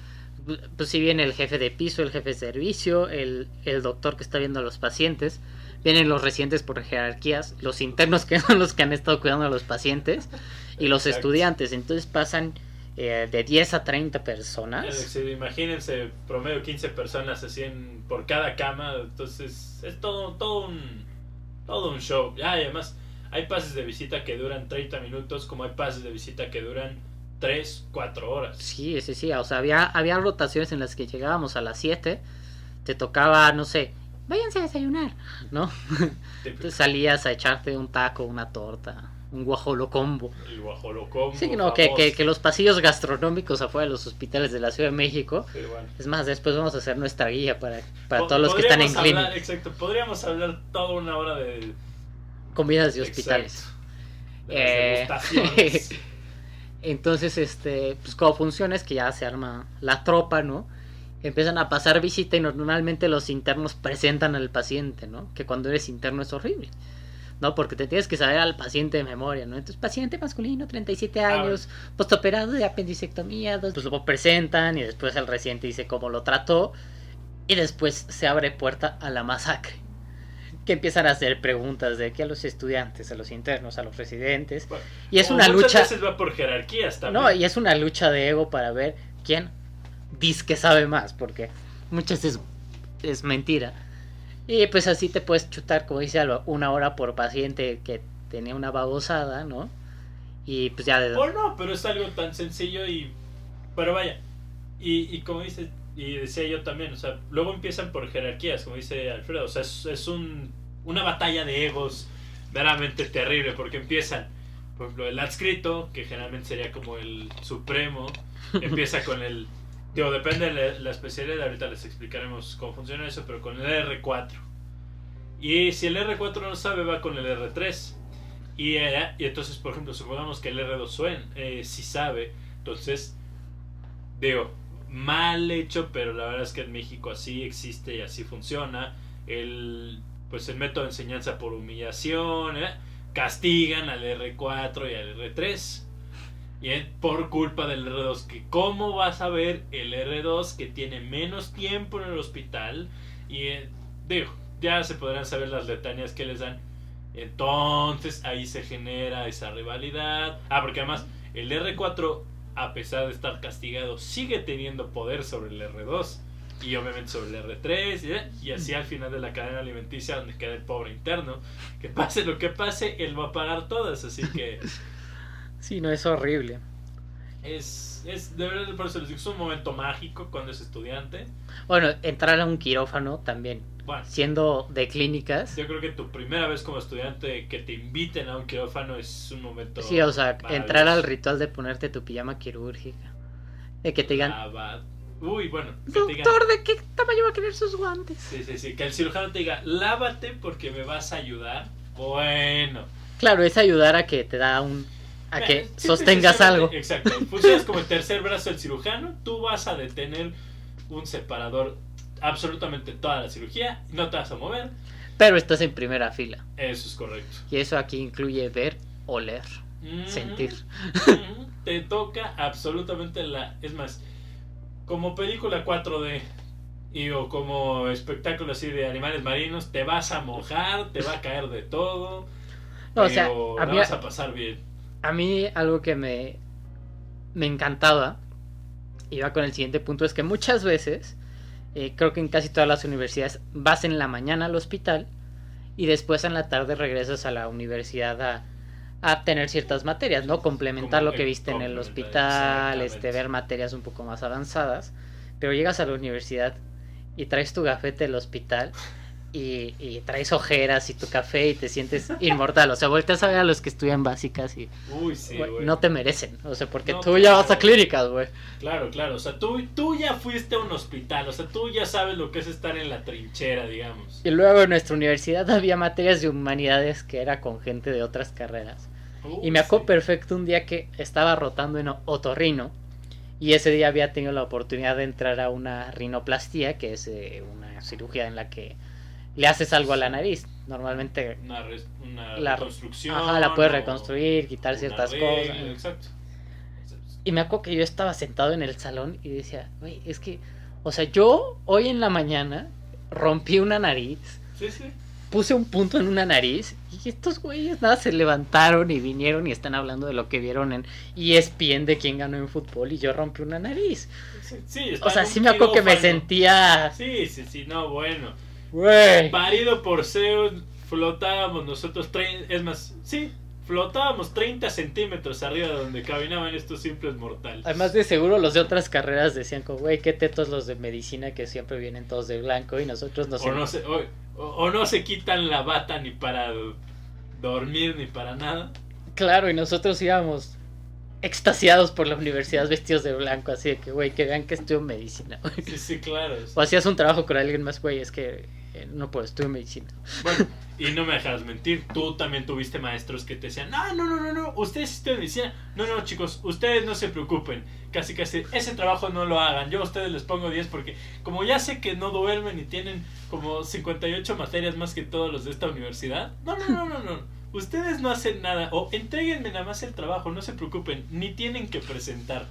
pues si viene el jefe de piso, el jefe de servicio, el, el doctor que está viendo a los pacientes, vienen los residentes por jerarquías, los internos <laughs> que son los que han estado cuidando a los pacientes y los estudiantes. Entonces pasan eh, de 10 a 30 personas. imagínense, promedio 15 personas así por cada cama. Entonces es todo, todo, un, todo un show. y además hay pases de visita que duran 30 minutos, como hay pases de visita que duran 3, 4 horas. Sí, sí, sí. O sea, había, había rotaciones en las que llegábamos a las 7. Te tocaba, no sé, váyanse a desayunar, ¿no? Entonces <laughs> salías a echarte un taco, una torta, un guajolocombo. El guajolocombo. Sí, no, que, que, los pasillos gastronómicos afuera de los hospitales de la Ciudad de México. Es más, después vamos a hacer nuestra guía para, para todos los que están en clínica. Exacto, podríamos hablar toda una hora de comidas de hospitales. Eh, <laughs> entonces, este, pues como funciona es que ya se arma la tropa, ¿no? Empiezan a pasar visita y normalmente los internos presentan al paciente, ¿no? Que cuando eres interno es horrible. ¿no? Porque te tienes que saber al paciente de memoria, ¿no? Entonces, paciente masculino, 37 ah, años, postoperado de apendicectomía, pues lo presentan y después el residente dice cómo lo trató y después se abre puerta a la masacre. Que empiezan a hacer preguntas de que a los estudiantes, a los internos, a los residentes. y es una lucha. Veces va por jerarquías también. No, y es una lucha de ego para ver quién dice que sabe más, porque muchas veces es mentira y pues así te puedes chutar, como dice Alba, una hora por paciente que tenía una babosada, ¿no? Y pues ya de... O no, pero es algo tan sencillo y... Pero vaya, y, y como dice, y decía yo también, o sea, luego empiezan por jerarquías, como dice Alfredo, o sea, es, es un, una batalla de egos verdaderamente terrible, porque empiezan, por ejemplo, el adscrito, que generalmente sería como el supremo, <laughs> empieza con el Digo, depende de la, especialidad, ahorita les explicaremos cómo funciona eso, pero con el R4. Y si el R4 no sabe, va con el R3. Y, eh, y entonces, por ejemplo, supongamos que el R2 suena, eh, si sabe, entonces, digo, mal hecho, pero la verdad es que en México así existe y así funciona. El, pues el método de enseñanza por humillación, ¿eh? castigan al R4 y al R3 y por culpa del R2. Que ¿Cómo vas a ver el R2 que tiene menos tiempo en el hospital? Y eh, digo, ya se podrán saber las letanías que les dan. Entonces ahí se genera esa rivalidad. Ah, porque además el R4, a pesar de estar castigado, sigue teniendo poder sobre el R2. Y obviamente sobre el R3. Y así al final de la cadena alimenticia, donde queda el pobre interno. Que pase lo que pase, él va a pagar todas. Así que... <laughs> Sí, no, es horrible. Es, es de verdad, por eso les digo, es un momento mágico cuando es estudiante. Bueno, entrar a un quirófano también. Bueno, siendo de clínicas. Yo creo que tu primera vez como estudiante que te inviten a un quirófano es un momento. Sí, o sea, entrar al ritual de ponerte tu pijama quirúrgica. De que te digan. Uy, bueno. Doctor, ¿de qué tamaño va a querer sus guantes? Sí, sí, sí. Que el cirujano te diga, lávate porque me vas a ayudar. Bueno. Claro, es ayudar a que te da un a que sostengas algo. Exacto. Funcionas como el tercer brazo del cirujano. Tú vas a detener un separador absolutamente toda la cirugía. No te vas a mover. Pero estás en primera fila. Eso es correcto. Y eso aquí incluye ver, oler, sentir. te toca absolutamente la. Es más, como película 4D y o como espectáculo así de animales marinos, te vas a mojar, te va a caer de todo. No, o sea, pero a la mí- vas a pasar bien. A mí algo que me, me encantaba, va con el siguiente punto, es que muchas veces, eh, creo que en casi todas las universidades, vas en la mañana al hospital y después en la tarde regresas a la universidad a, a tener ciertas materias, ¿no? Complementar Como lo que viste en el hospital, este, ver materias un poco más avanzadas, pero llegas a la universidad y traes tu gafete del hospital. Y, y traes ojeras y tu café y te sientes inmortal. O sea, volteas a ver a los que estudian básicas y, Uy, sí, no te merecen, o sea, porque No, tú ya vas a clínicas, güey. Claro, claro. O sea, tú, tú ya fuiste a un hospital. O sea, tú ya sabes lo que es estar en la trinchera, digamos. Y luego en nuestra universidad había materias de humanidades que era con gente de otras carreras. Y me acuerdo sí. perfecto un día que estaba rotando en otorrino y ese día había tenido la oportunidad de entrar a una rinoplastía, que es eh, una cirugía en la que le haces algo a la nariz. Normalmente Una, la, reconstrucción. ajá, la puedes reconstruir, quitar ciertas cosas. Exacto. Y me acuerdo que yo estaba sentado en el salón y decía, güey, es que, o sea, yo hoy en la mañana rompí una nariz, Sí, sí. puse un punto en una nariz y estos güeyes nada se levantaron y vinieron y están hablando de lo que vieron en ESPN de quién ganó en fútbol y yo rompí una nariz. Sí, sí, O sea, sí me acuerdo que me sentía, Sí, sí, sí, no, bueno. Güey. Parido por Zeus, flotábamos nosotros, trein- es más, sí, flotábamos 30 centímetros arriba de donde caminaban estos simples mortales. Además de seguro los de otras carreras decían como, güey, qué tetos los de medicina que siempre vienen todos de blanco y nosotros nos... o, no se, o, no se quitan la bata ni para dormir ni para nada. Claro, y nosotros íbamos extasiados por la universidad vestidos de blanco, así de que, güey, que vean que estudio medicina. Sí, sí, claro. <laughs> O hacías un trabajo con alguien más, güey, es que eh, no puedo, estudio medicina. Bueno, <laughs> y no me dejas mentir, tú también tuviste maestros que te decían, no, no, no, no, no, ustedes estudian medicina. No, no, chicos, ustedes no se preocupen. Casi, casi, ese trabajo no lo hagan. Yo a ustedes les pongo 10 porque como ya sé que no duermen y tienen como 58 materias más que todos los de esta universidad. No, no, no, no, no. Ustedes no hacen nada. O entréguenme nada más el trabajo, no se preocupen. Ni tienen que presentar.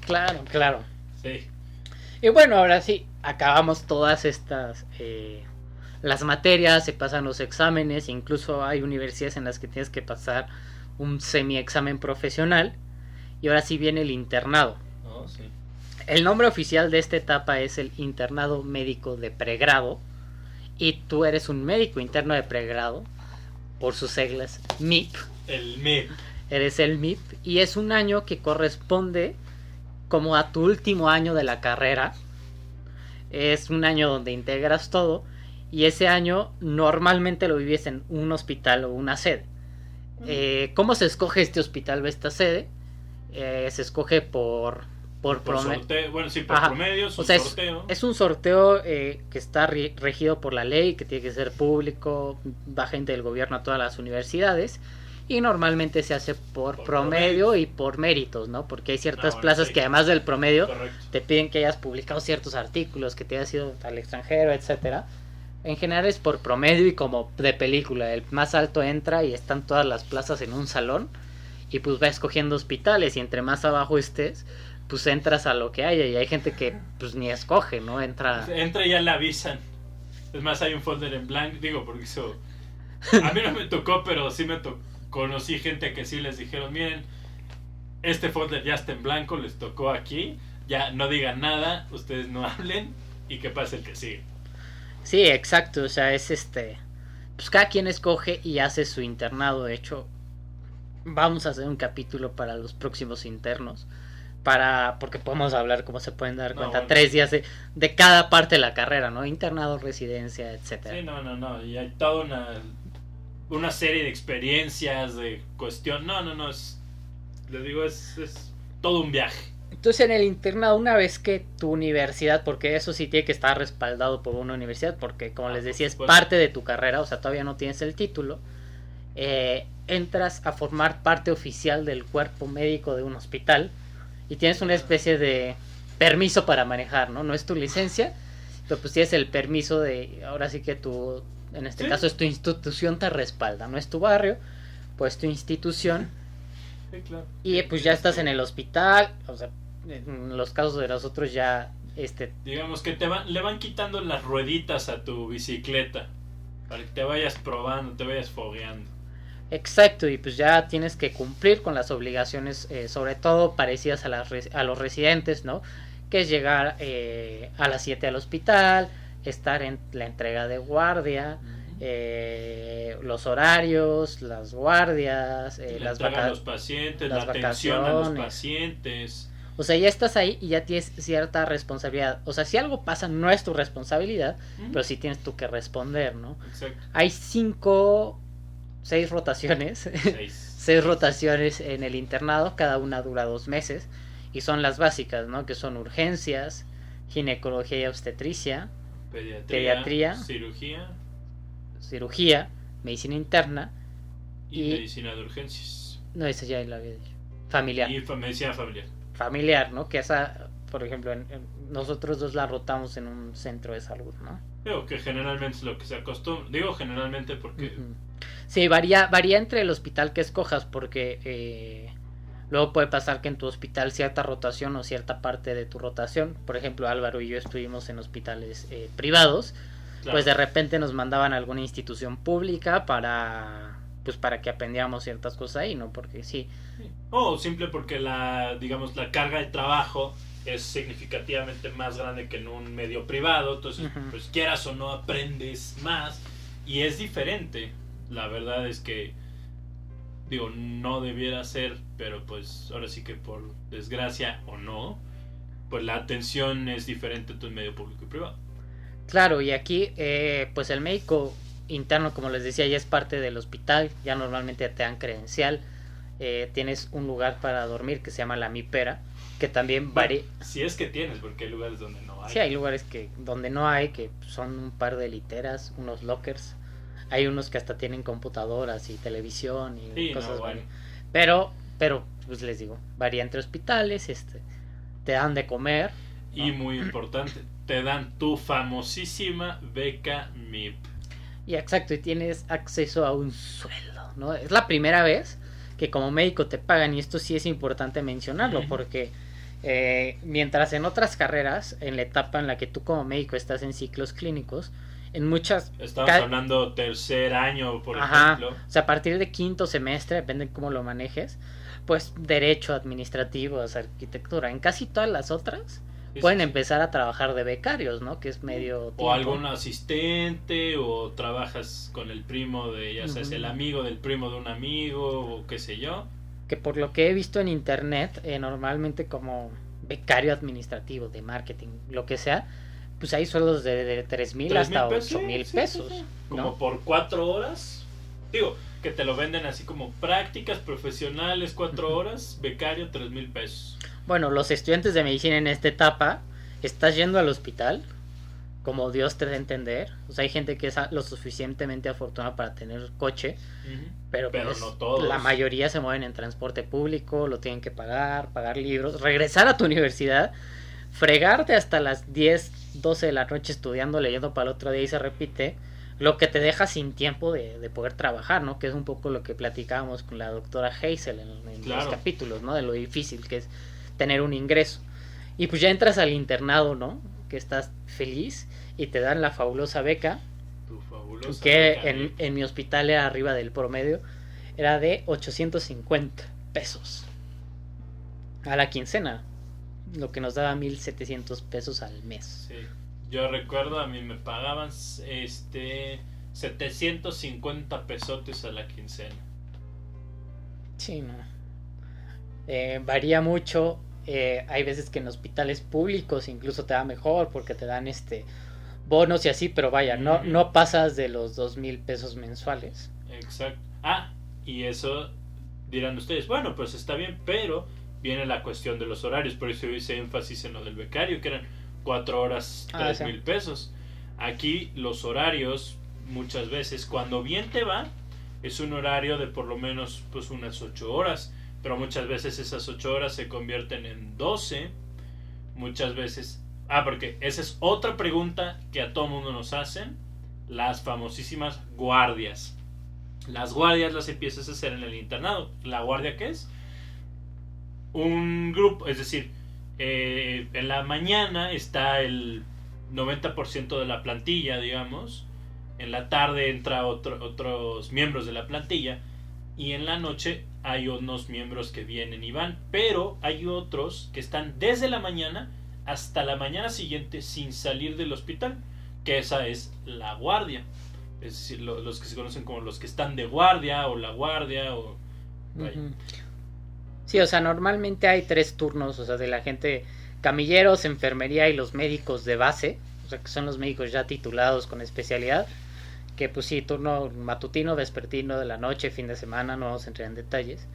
Claro, claro. Sí. Y bueno, ahora sí, acabamos todas estas... eh, las materias, se pasan los exámenes, incluso hay universidades en las que tienes que pasar un semi-examen profesional. Y ahora sí viene el internado. Sí. El nombre oficial de esta etapa es el internado médico de pregrado. Y tú eres un médico interno de pregrado, por sus siglas MIP. El MIP. Eres el MIP. Y es un año que corresponde como a tu último año de la carrera. Es un año donde integras todo. Y ese año normalmente lo vives en un hospital o una sede. Eh, ¿Cómo se escoge este hospital o esta sede? Eh, se escoge por, por, Por prome- sorteo. Bueno, sí, por Ajá. promedios, O sea, es, sorteo. es un sorteo eh, que está regido por la ley, que tiene que ser público, va gente del gobierno a todas las universidades. Y normalmente se hace por, Por promedio y por méritos, ¿no? Porque hay ciertas Ah, bueno, plazas sí. que además del promedio Correcto. te piden que hayas publicado ciertos artículos, que te hayas ido al extranjero, etcétera. En general es por promedio y como de película. El más alto entra y están todas las plazas en un salón. Y pues va escogiendo hospitales. Y entre más abajo estés, pues entras a lo que haya. Y hay gente que pues ni escoge, ¿no? Entra. Entra y ya le avisan. Es más, hay un folder en blanco. Digo, porque eso. A mí no me tocó, pero sí me tocó. Conocí gente que sí les dijeron: Miren, este folder ya está en blanco, les tocó aquí. Ya no digan nada, ustedes no hablen. Y que pase el que sigue. Sí, exacto. O sea, es este. Pues cada quien escoge y hace su internado. De hecho, vamos a hacer un capítulo para los próximos internos. Para, porque podemos hablar, como se pueden dar No, cuenta, bueno. tres días de, de cada parte de la carrera, ¿no? Internado, residencia, etcétera. Sí, no, no, no. Y hay toda una. Una serie de experiencias, de cuestión. No, no, no. Es, les digo, es, es todo un viaje. Entonces en el internado, una vez que tu universidad, porque eso sí tiene que estar respaldado por una universidad, porque como Ah, les decía, es parte de tu carrera, o sea, todavía no tienes el título, eh, entras a formar parte oficial del cuerpo médico de un hospital y tienes una especie de permiso para manejar, ¿no? No es tu licencia, pero pues tienes el permiso de, ahora sí que tu, en este Sí. caso es tu institución te respalda, no es tu barrio, pues tu institución Sí, claro. y pues ya estás en el hospital, o sea, en los casos de nosotros ya este Digamos que te van, le van quitando las rueditas a tu bicicleta para que te vayas probando, te vayas fogueando. Exacto, y pues ya tienes que cumplir con las obligaciones, eh, sobre todo parecidas a, las, a los residentes, ¿no? Que es llegar eh, a las 7 al hospital, estar en la entrega de guardia, eh, los horarios, las guardias, eh, La las entrega a vaca- los pacientes, las la atención a los vacaciones. pacientes. O sea, ya estás ahí y ya tienes cierta responsabilidad. O sea, si algo pasa no es tu responsabilidad, pero sí tienes tú que responder, ¿no? Exacto. Hay cinco, seis rotaciones. Seis. <laughs> seis rotaciones en el internado, cada una dura dos meses, y son las básicas, ¿no? Que son urgencias, ginecología y obstetricia, Pediatría, Pediatría. cirugía cirugía, medicina interna, y, Y- medicina de urgencias. no, esa ya la había dicho, familiar, Y medicina familiar. familiar, ¿no? Que esa, por ejemplo, en- en- nosotros dos la rotamos en un centro de salud, ¿no? Digo que generalmente es lo que se acostumbra. Digo generalmente porque. Sí, varía, varía entre el hospital que escojas, porque eh, luego puede pasar que en tu hospital cierta rotación o cierta parte de tu rotación, por ejemplo, Álvaro y yo estuvimos en hospitales eh, privados, claro, pues de repente nos mandaban a alguna institución pública para pues para que aprendiéramos ciertas cosas ahí, ¿no? Porque sí, o simple porque la digamos la carga de trabajo es significativamente más grande que en un medio privado, entonces pues quieras o no aprendes más y es diferente. La verdad es que digo, no debiera ser, pero pues ahora sí que por desgracia o no, pues la atención es diferente entre medio público y privado. Claro, y aquí, eh, pues el médico interno, como les decía, ya es parte del hospital, ya normalmente te dan credencial, eh, tienes un lugar para dormir que se llama la mipera, que también varía. Si es que tienes, porque hay lugares donde no hay. Sí, hay lugares que donde no hay, que son un par de literas, unos lockers. Hay unos que hasta tienen computadoras y televisión y Sí, no, cosas bueno. vari- Pero, pero, pues les digo, varía entre hospitales, este, te dan de comer, Y muy importante, te dan tu famosísima beca MIP. Y exacto, y tienes acceso a un sueldo, ¿no? Es la primera vez que como médico te pagan, y esto sí es importante mencionarlo, porque eh, mientras en otras carreras, en la etapa en la que tú como médico estás en ciclos clínicos, en muchas, Estamos hablando tercer año, por ajá, ejemplo. o sea, a partir de quinto semestre, depende de cómo lo manejes, pues derecho, administrativo, arquitectura, en casi todas las otras Sí, pueden sí, empezar a trabajar de becarios, ¿no? Que es medio... O tiempo. algún asistente, o trabajas con el primo de, ya sabes, el amigo del primo de un amigo, o qué sé yo. que por lo que he visto en internet, eh, normalmente como becario administrativo de marketing, lo que sea, pues hay sueldos de, de 3 mil ¿Tres hasta mil pesos? 8 Sí, mil sí, pesos. Como por cuatro horas. Digo, que te lo venden así como prácticas profesionales, cuatro horas, becario, tres mil pesos. Bueno, los estudiantes de medicina en esta etapa, estás yendo al hospital, como Dios te da a entender. O sea, hay gente que es lo suficientemente afortunada para tener coche, pero, Pero pues, no todos. la mayoría se mueven en transporte público, lo tienen que pagar, pagar libros, regresar a tu universidad, fregarte hasta las 10, 12 de la noche estudiando, leyendo para el otro día y se repite, lo que te deja sin tiempo de, de poder trabajar, ¿no? Que es un poco lo que platicábamos con la doctora Hazel en, en los Claro. capítulos, ¿no? De lo difícil que es tener un ingreso. Y pues ya entras al internado, ¿no? Que estás feliz y te dan la fabulosa beca Tu fabulosa que beca en, MIP. en mi hospital era arriba del promedio, era de 850 pesos a la quincena, lo que nos daba 1700 pesos al mes. Sí. Yo recuerdo, a mí me pagaban este 750 pesotes a la quincena. Sí, no. Eh, varía mucho. Eh, hay veces que en hospitales públicos incluso te da mejor porque te dan este bonos y así, pero vaya, no, no pasas de los dos mil pesos mensuales. Exacto. Ah, y eso dirán ustedes, bueno, pues está bien, pero viene la cuestión de los horarios, por eso hice énfasis en lo del becario, que eran cuatro horas, Ah, tres sí. mil pesos. Aquí los horarios, muchas veces, cuando bien te va, es un horario de por lo menos pues unas ocho horas, pero muchas veces esas ocho horas se convierten en 12, muchas veces... Ah, porque esa es otra pregunta que a todo mundo nos hacen, las famosísimas guardias. Las guardias las empiezas a hacer en el internado. ¿La guardia qué es? Un grupo, es decir, eh, en la mañana está el 90% de la plantilla, digamos. En la tarde entra otro, otros miembros de la plantilla. Y en la noche hay unos miembros que vienen y van. Pero hay otros que están desde la mañana hasta la mañana siguiente sin salir del hospital. Que esa es la guardia. Es decir, lo- los que se conocen como los que están de guardia o la guardia o... Sí, o sea, normalmente hay tres turnos, o sea, de la gente camilleros, enfermería y los médicos de base, o sea, que son los médicos ya titulados con especialidad, que pues sí, turno matutino, vespertino, de la noche, fin de semana, no vamos a entrar en detalles.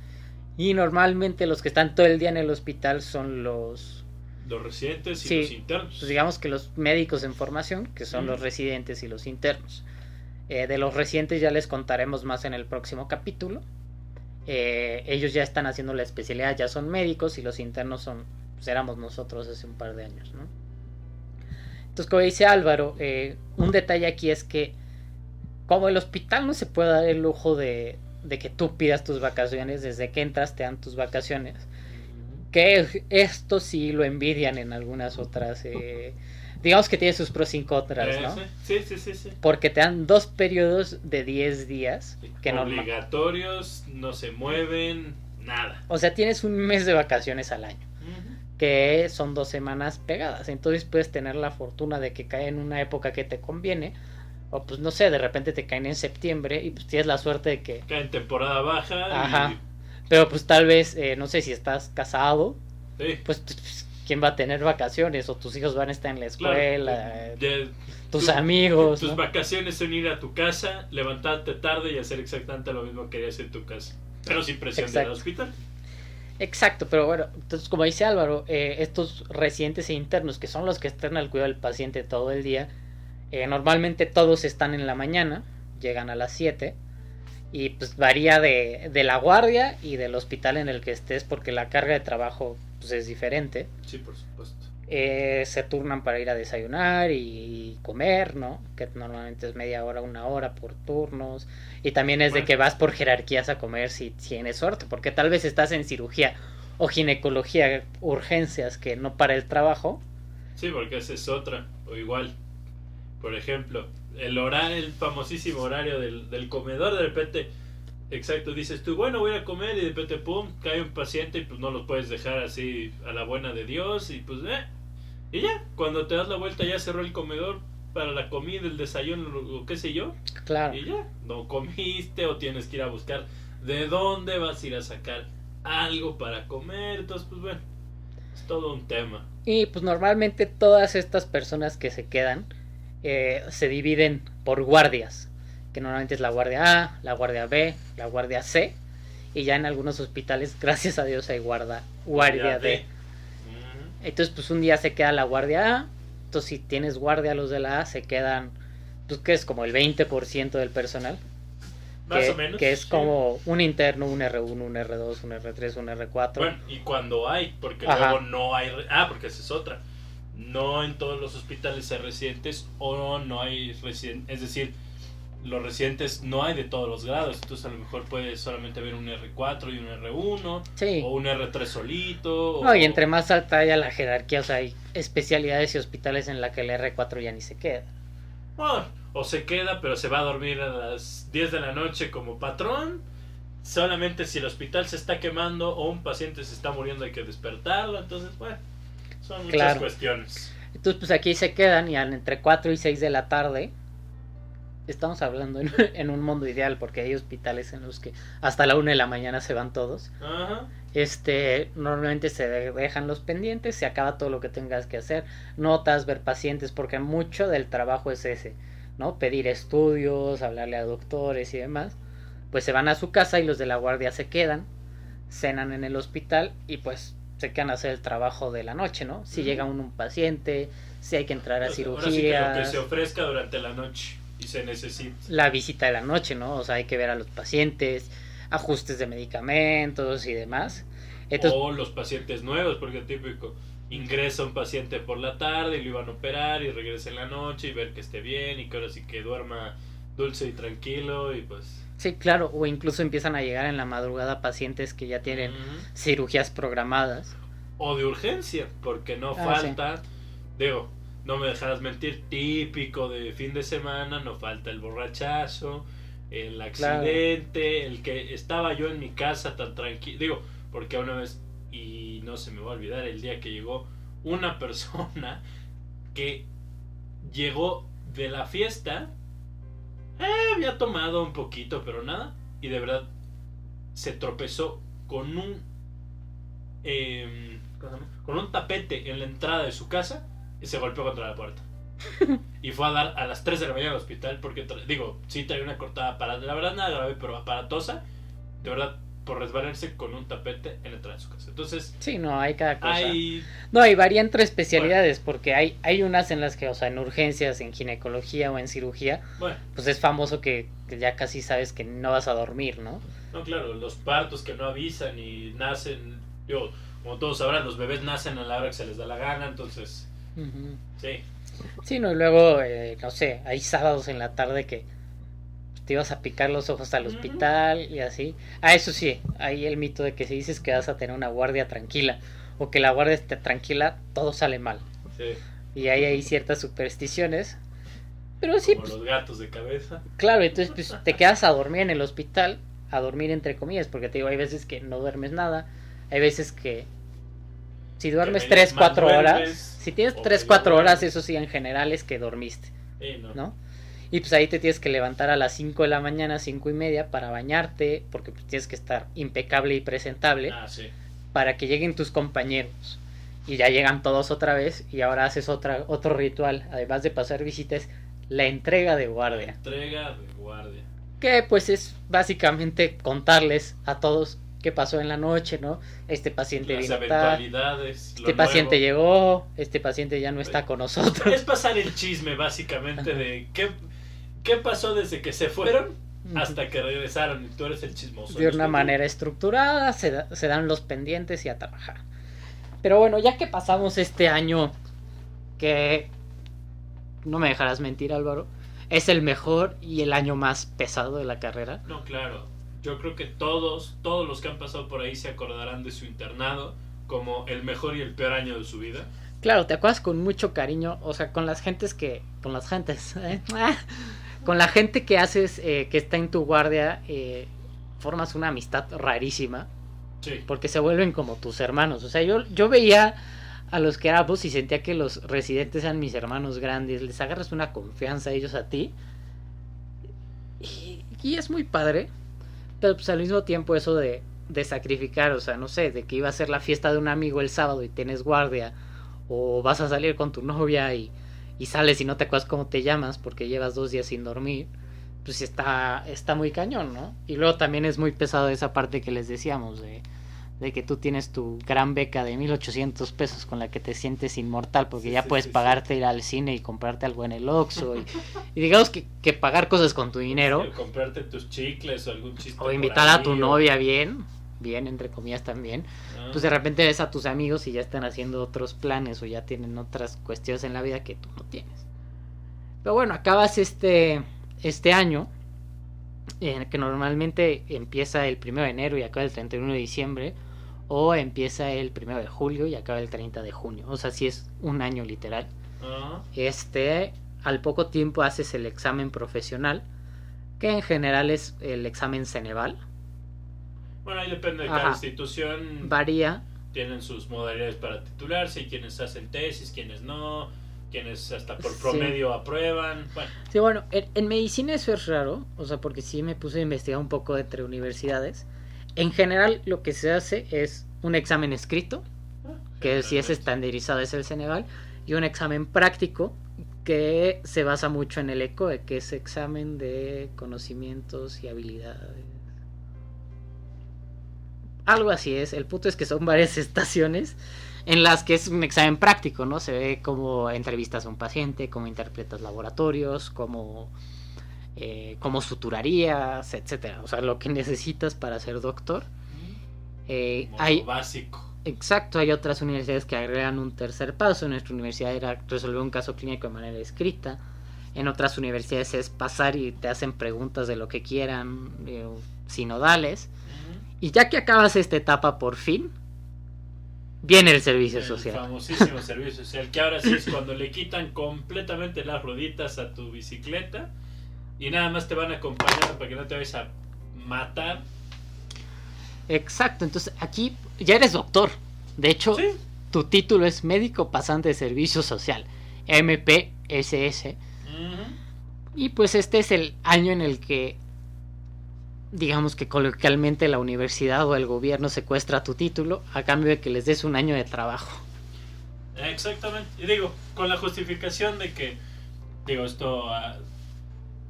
Y normalmente los que están todo el día en el hospital son los, Los residentes y Sí, los internos. pues digamos que los médicos en formación, que son Ujú. los residentes y los internos. Eh, de los residentes ya les contaremos más en el próximo capítulo. Eh, ellos ya están haciendo la especialidad, ya son médicos y los internos son, pues éramos nosotros hace un par de años, ¿no? Entonces, como dice Álvaro, eh, un detalle aquí es que como el hospital no se puede dar el lujo de, de que tú pidas tus vacaciones, desde que entras te dan tus vacaciones, que esto sí lo envidian en algunas otras, eh, <laughs> digamos que tiene sus pros y contras, ¿no? Eh, Sí, sí, sí, sí. Porque te dan dos periodos de 10 días, que Obligatorios, no se mueven, nada. o sea, tienes un mes de vacaciones al año. que son dos semanas pegadas. Entonces puedes tener la fortuna de que cae en una época que te conviene. O pues no sé, de repente te caen en septiembre y pues tienes la suerte de que... Cae en temporada baja. Ajá. y- Pero pues tal vez, eh, no sé si estás casado, sí, pues, pues, ¿quién va a tener vacaciones? O tus hijos van a estar en la claro. escuela, eh, Ya- tus tu- amigos. Tus ¿no? vacaciones son ir a tu casa, levantarte tarde y hacer exactamente lo mismo que harías en tu casa. Pero sin presión del hospital. Exacto, pero bueno, entonces como dice Álvaro, eh, estos residentes e internos, que son los que están al cuidado del paciente todo el día, eh, normalmente todos están en la mañana, llegan a las 7, y pues varía de, de la guardia y del hospital en el que estés, porque la carga de trabajo pues, es diferente. Sí, por supuesto. Eh, se turnan para ir a desayunar y comer, ¿no? Que normalmente es media hora, una hora por turnos. Y también es de que vas por jerarquías a comer si tienes suerte, porque tal vez estás en cirugía o ginecología, urgencias que no para el trabajo. Sí, porque esa es otra. O igual, por ejemplo, el horario, el famosísimo horario del, del comedor, de repente, exacto, dices tú, bueno, voy a comer y de repente, pum, cae un paciente y pues no los puedes dejar así a la buena de Dios y pues, eh. Y ya, cuando te das la vuelta ya cerró el comedor para la comida, el desayuno o qué sé yo. Claro. Y ya, no comiste o tienes que ir a buscar de dónde vas a ir a sacar algo para comer. Entonces, pues bueno, es todo un tema. Y pues normalmente todas estas personas que se quedan eh, se dividen por guardias, que normalmente es la guardia A, la guardia B, la guardia C, y ya en algunos hospitales, <laughs> gracias a Dios, hay guarda, guardia D. Entonces, pues un día se queda la guardia A, entonces si tienes guardia los de la A, se quedan, pues que es como el 20% del personal, Más que, o menos. que es sí. como un interno, un R1, un R2, un R3, un R4. Bueno, y cuando hay, porque Ajá. luego no hay. Ah, porque esa es otra. No en todos los hospitales hay residentes o no hay residentes. Es decir, los residentes no hay de todos los grados. Entonces, a lo mejor puede solamente haber un R4 y un R1 sí. o un R3 solito. No, o- y entre más alta haya la jerarquía, o sea, hay especialidades y hospitales en la que el R4 ya ni se queda. Ah, o se queda, pero se va a dormir a las 10 de la noche como patrón. Solamente si el hospital se está quemando o un paciente se está muriendo hay que despertarlo. Entonces, bueno, son muchas Claro. cuestiones. Entonces, pues aquí se quedan y entre 4 y 6 de la tarde. Estamos hablando en, <laughs> en un mundo ideal porque hay hospitales en los que hasta la 1 de la mañana se van todos. Ajá. Este, normalmente se de- dejan los pendientes, se acaba todo lo que tengas que hacer, notas, ver pacientes, porque mucho del trabajo es ese, ¿no? Pedir estudios, hablarle a doctores y demás. Pues se van a su casa y los de la guardia se quedan, cenan en el hospital y pues se quedan a hacer el trabajo de la noche, ¿no? Si Ujú. llega un, un paciente, si hay que entrar a Ahora sí que lo que se cirugía, ofrezca durante la noche y se necesita. la visita de la noche, ¿no? O sea, hay que ver a los pacientes, ajustes de medicamentos y demás. Entonces, o los pacientes nuevos, porque típico. Ingresa un paciente por la tarde y lo iban a operar y regresa en la noche y ver que esté bien y que ahora sí que duerma dulce y tranquilo y pues... Sí, claro, o incluso empiezan a llegar en la madrugada pacientes que ya tienen cirugías programadas o de urgencia, porque no Ah, sí. falta, digo, no me dejarás mentir, típico de fin de semana, no falta el borrachazo, el accidente, el que estaba yo en mi casa tan tranquilo, digo, porque una vez, y no se me va a olvidar, el día que llegó una <laughs> persona que llegó de la fiesta, eh, había tomado un poquito, pero nada, y de verdad se tropezó con un em, ¿cómo se llama? con un tapete en la entrada de su casa y se golpeó contra la puerta. <laughs> Y fue a dar a las 3 de la mañana al hospital porque, digo, sí traía una cortada aparatosa, la verdad nada grave, pero aparatosa, de verdad, por resbalarse con un tapete en entrada de su casa. Entonces, Sí, no, hay cada cosa. hay... No, y varía entre especialidades, porque hay, hay unas en las que, o sea, en urgencias, en ginecología o en cirugía, Bueno, pues es famoso que, que ya casi sabes que no vas a dormir, ¿no? no, claro, los partos que no avisan y nacen, digo, como todos sabrán, los bebés nacen a la hora que se les da la gana, entonces, sí. Sí, no, y luego, eh, no sé, hay sábados en la tarde que te ibas a picar los ojos al hospital y así. Ah, eso sí, hay el mito de que si dices que vas a tener una guardia tranquila o que la guardia esté tranquila, todo sale mal. Sí, Y ahí hay ciertas supersticiones. Pero sí, como pues, los gatos de cabeza. claro, entonces pues, te quedas a dormir en el hospital, a dormir entre comillas, porque te digo, hay veces que no duermes nada, hay veces que si duermes medio 3, mal 4 horas, si tienes o 3, medio 4 horas, eso sí, en general es que dormiste. Sí, no. ¿no? Y pues ahí te tienes que levantar a las 5 de la mañana, 5 y media, para bañarte, porque pues tienes que estar impecable y presentable Ah, sí. para que lleguen tus compañeros. Y ya llegan todos otra vez y ahora haces otra, otro ritual, además de pasar visitas, la entrega de guardia. Entrega de guardia. Que pues es básicamente contarles a todos qué pasó en la noche, ¿no? Este paciente Las vino eventualidades. este paciente llegó, este paciente ya no está con nosotros. Es pasar el chisme, básicamente, de qué, qué pasó desde que se fueron hasta que regresaron. Y tú eres el chismoso. de una manera estructurada, se, da- se dan los pendientes y a trabajar. Pero bueno, ya que pasamos este año, que no me dejarás mentir Álvaro, es el mejor y el año más pesado de la carrera. No, claro. Yo creo que todos, todos los que han pasado por ahí se acordarán de su internado como el mejor y el peor año de su vida. Claro, te acuerdas con mucho cariño, o sea, con las gentes que, con las gentes, <laughs> ¿eh? Con la gente que haces, eh, que está en tu guardia, eh, formas una amistad rarísima. Sí. porque se vuelven como tus hermanos. O sea, yo, yo veía a los que éramos y sentía que los residentes eran mis hermanos grandes, les agarras una confianza a ellos a ti. Y, y es muy padre, pero pues al mismo tiempo eso de, de sacrificar, o sea, no sé, de que iba a ser la fiesta de un amigo el sábado y tienes guardia, o vas a salir con tu novia y, y sales y no te acuerdas cómo te llamas porque llevas dos días sin dormir. Pues está, está muy cañón, ¿no? Y luego también es muy pesado esa parte que les decíamos de, de que tú tienes tu gran beca de 1800 pesos con la que te sientes inmortal porque Sí, ya sí, puedes sí, pagarte ir al cine y comprarte algo en el Oxxo y, y digamos que, que pagar cosas con tu dinero El comprarte tus chicles o algún chiste. o invitar a tu o- novia bien, bien entre comillas también, Ah, pues de repente ves a tus amigos y ya están haciendo otros planes o ya tienen otras cuestiones en la vida que tú no tienes. Pero bueno, acabas este, este año, eh, que normalmente empieza el 1 de enero y acaba el 31 de diciembre, o empieza el 1 de julio y acaba el 30 de junio. O sea, si es un año literal. ah, Este, al poco tiempo haces el examen profesional, que en general es el examen Ceneval. Bueno, ahí depende de cada Ajá. institución. Varía, Tienen sus modalidades para titularse, quienes hacen tesis, quienes no, quienes hasta por Sí. promedio aprueban. Bueno, Sí, bueno, en, en medicina eso es raro, o sea, porque sí me puse a investigar un poco entre universidades. En general, lo que se hace es un examen escrito, que si es estandarizado es el Ceneval, y un examen práctico, que se basa mucho en el ECOE, que es examen de conocimientos y habilidades. Algo así es, el punto es que son varias <laughs> estaciones en las que es un examen práctico, ¿no? Se ve cómo entrevistas a un paciente, cómo interpretas laboratorios, cómo, eh, cómo suturarías, etcétera. O sea, lo que necesitas para ser doctor. Eh, como hay, básico. exacto, hay otras universidades que agregan un tercer paso. En nuestra universidad era resolver un caso clínico de manera escrita. En otras universidades es pasar y te hacen preguntas de lo que quieran, eh, sinodales. Y ya que acabas esta etapa por fin, Viene el servicio el social. famosísimo <laughs> servicio social, que ahora sí es cuando le quitan completamente las rueditas a tu bicicleta y nada más te van acompañando para que no te vayas a matar. Exacto, entonces aquí ya eres doctor. De hecho, Sí, tu título es médico pasante de servicio social, MPSS. Y pues este es el año en el que, digamos que coloquialmente la universidad o el gobierno secuestra tu título a cambio de que les des un año de trabajo. Exactamente. Y digo, con la justificación de que, digo, esto,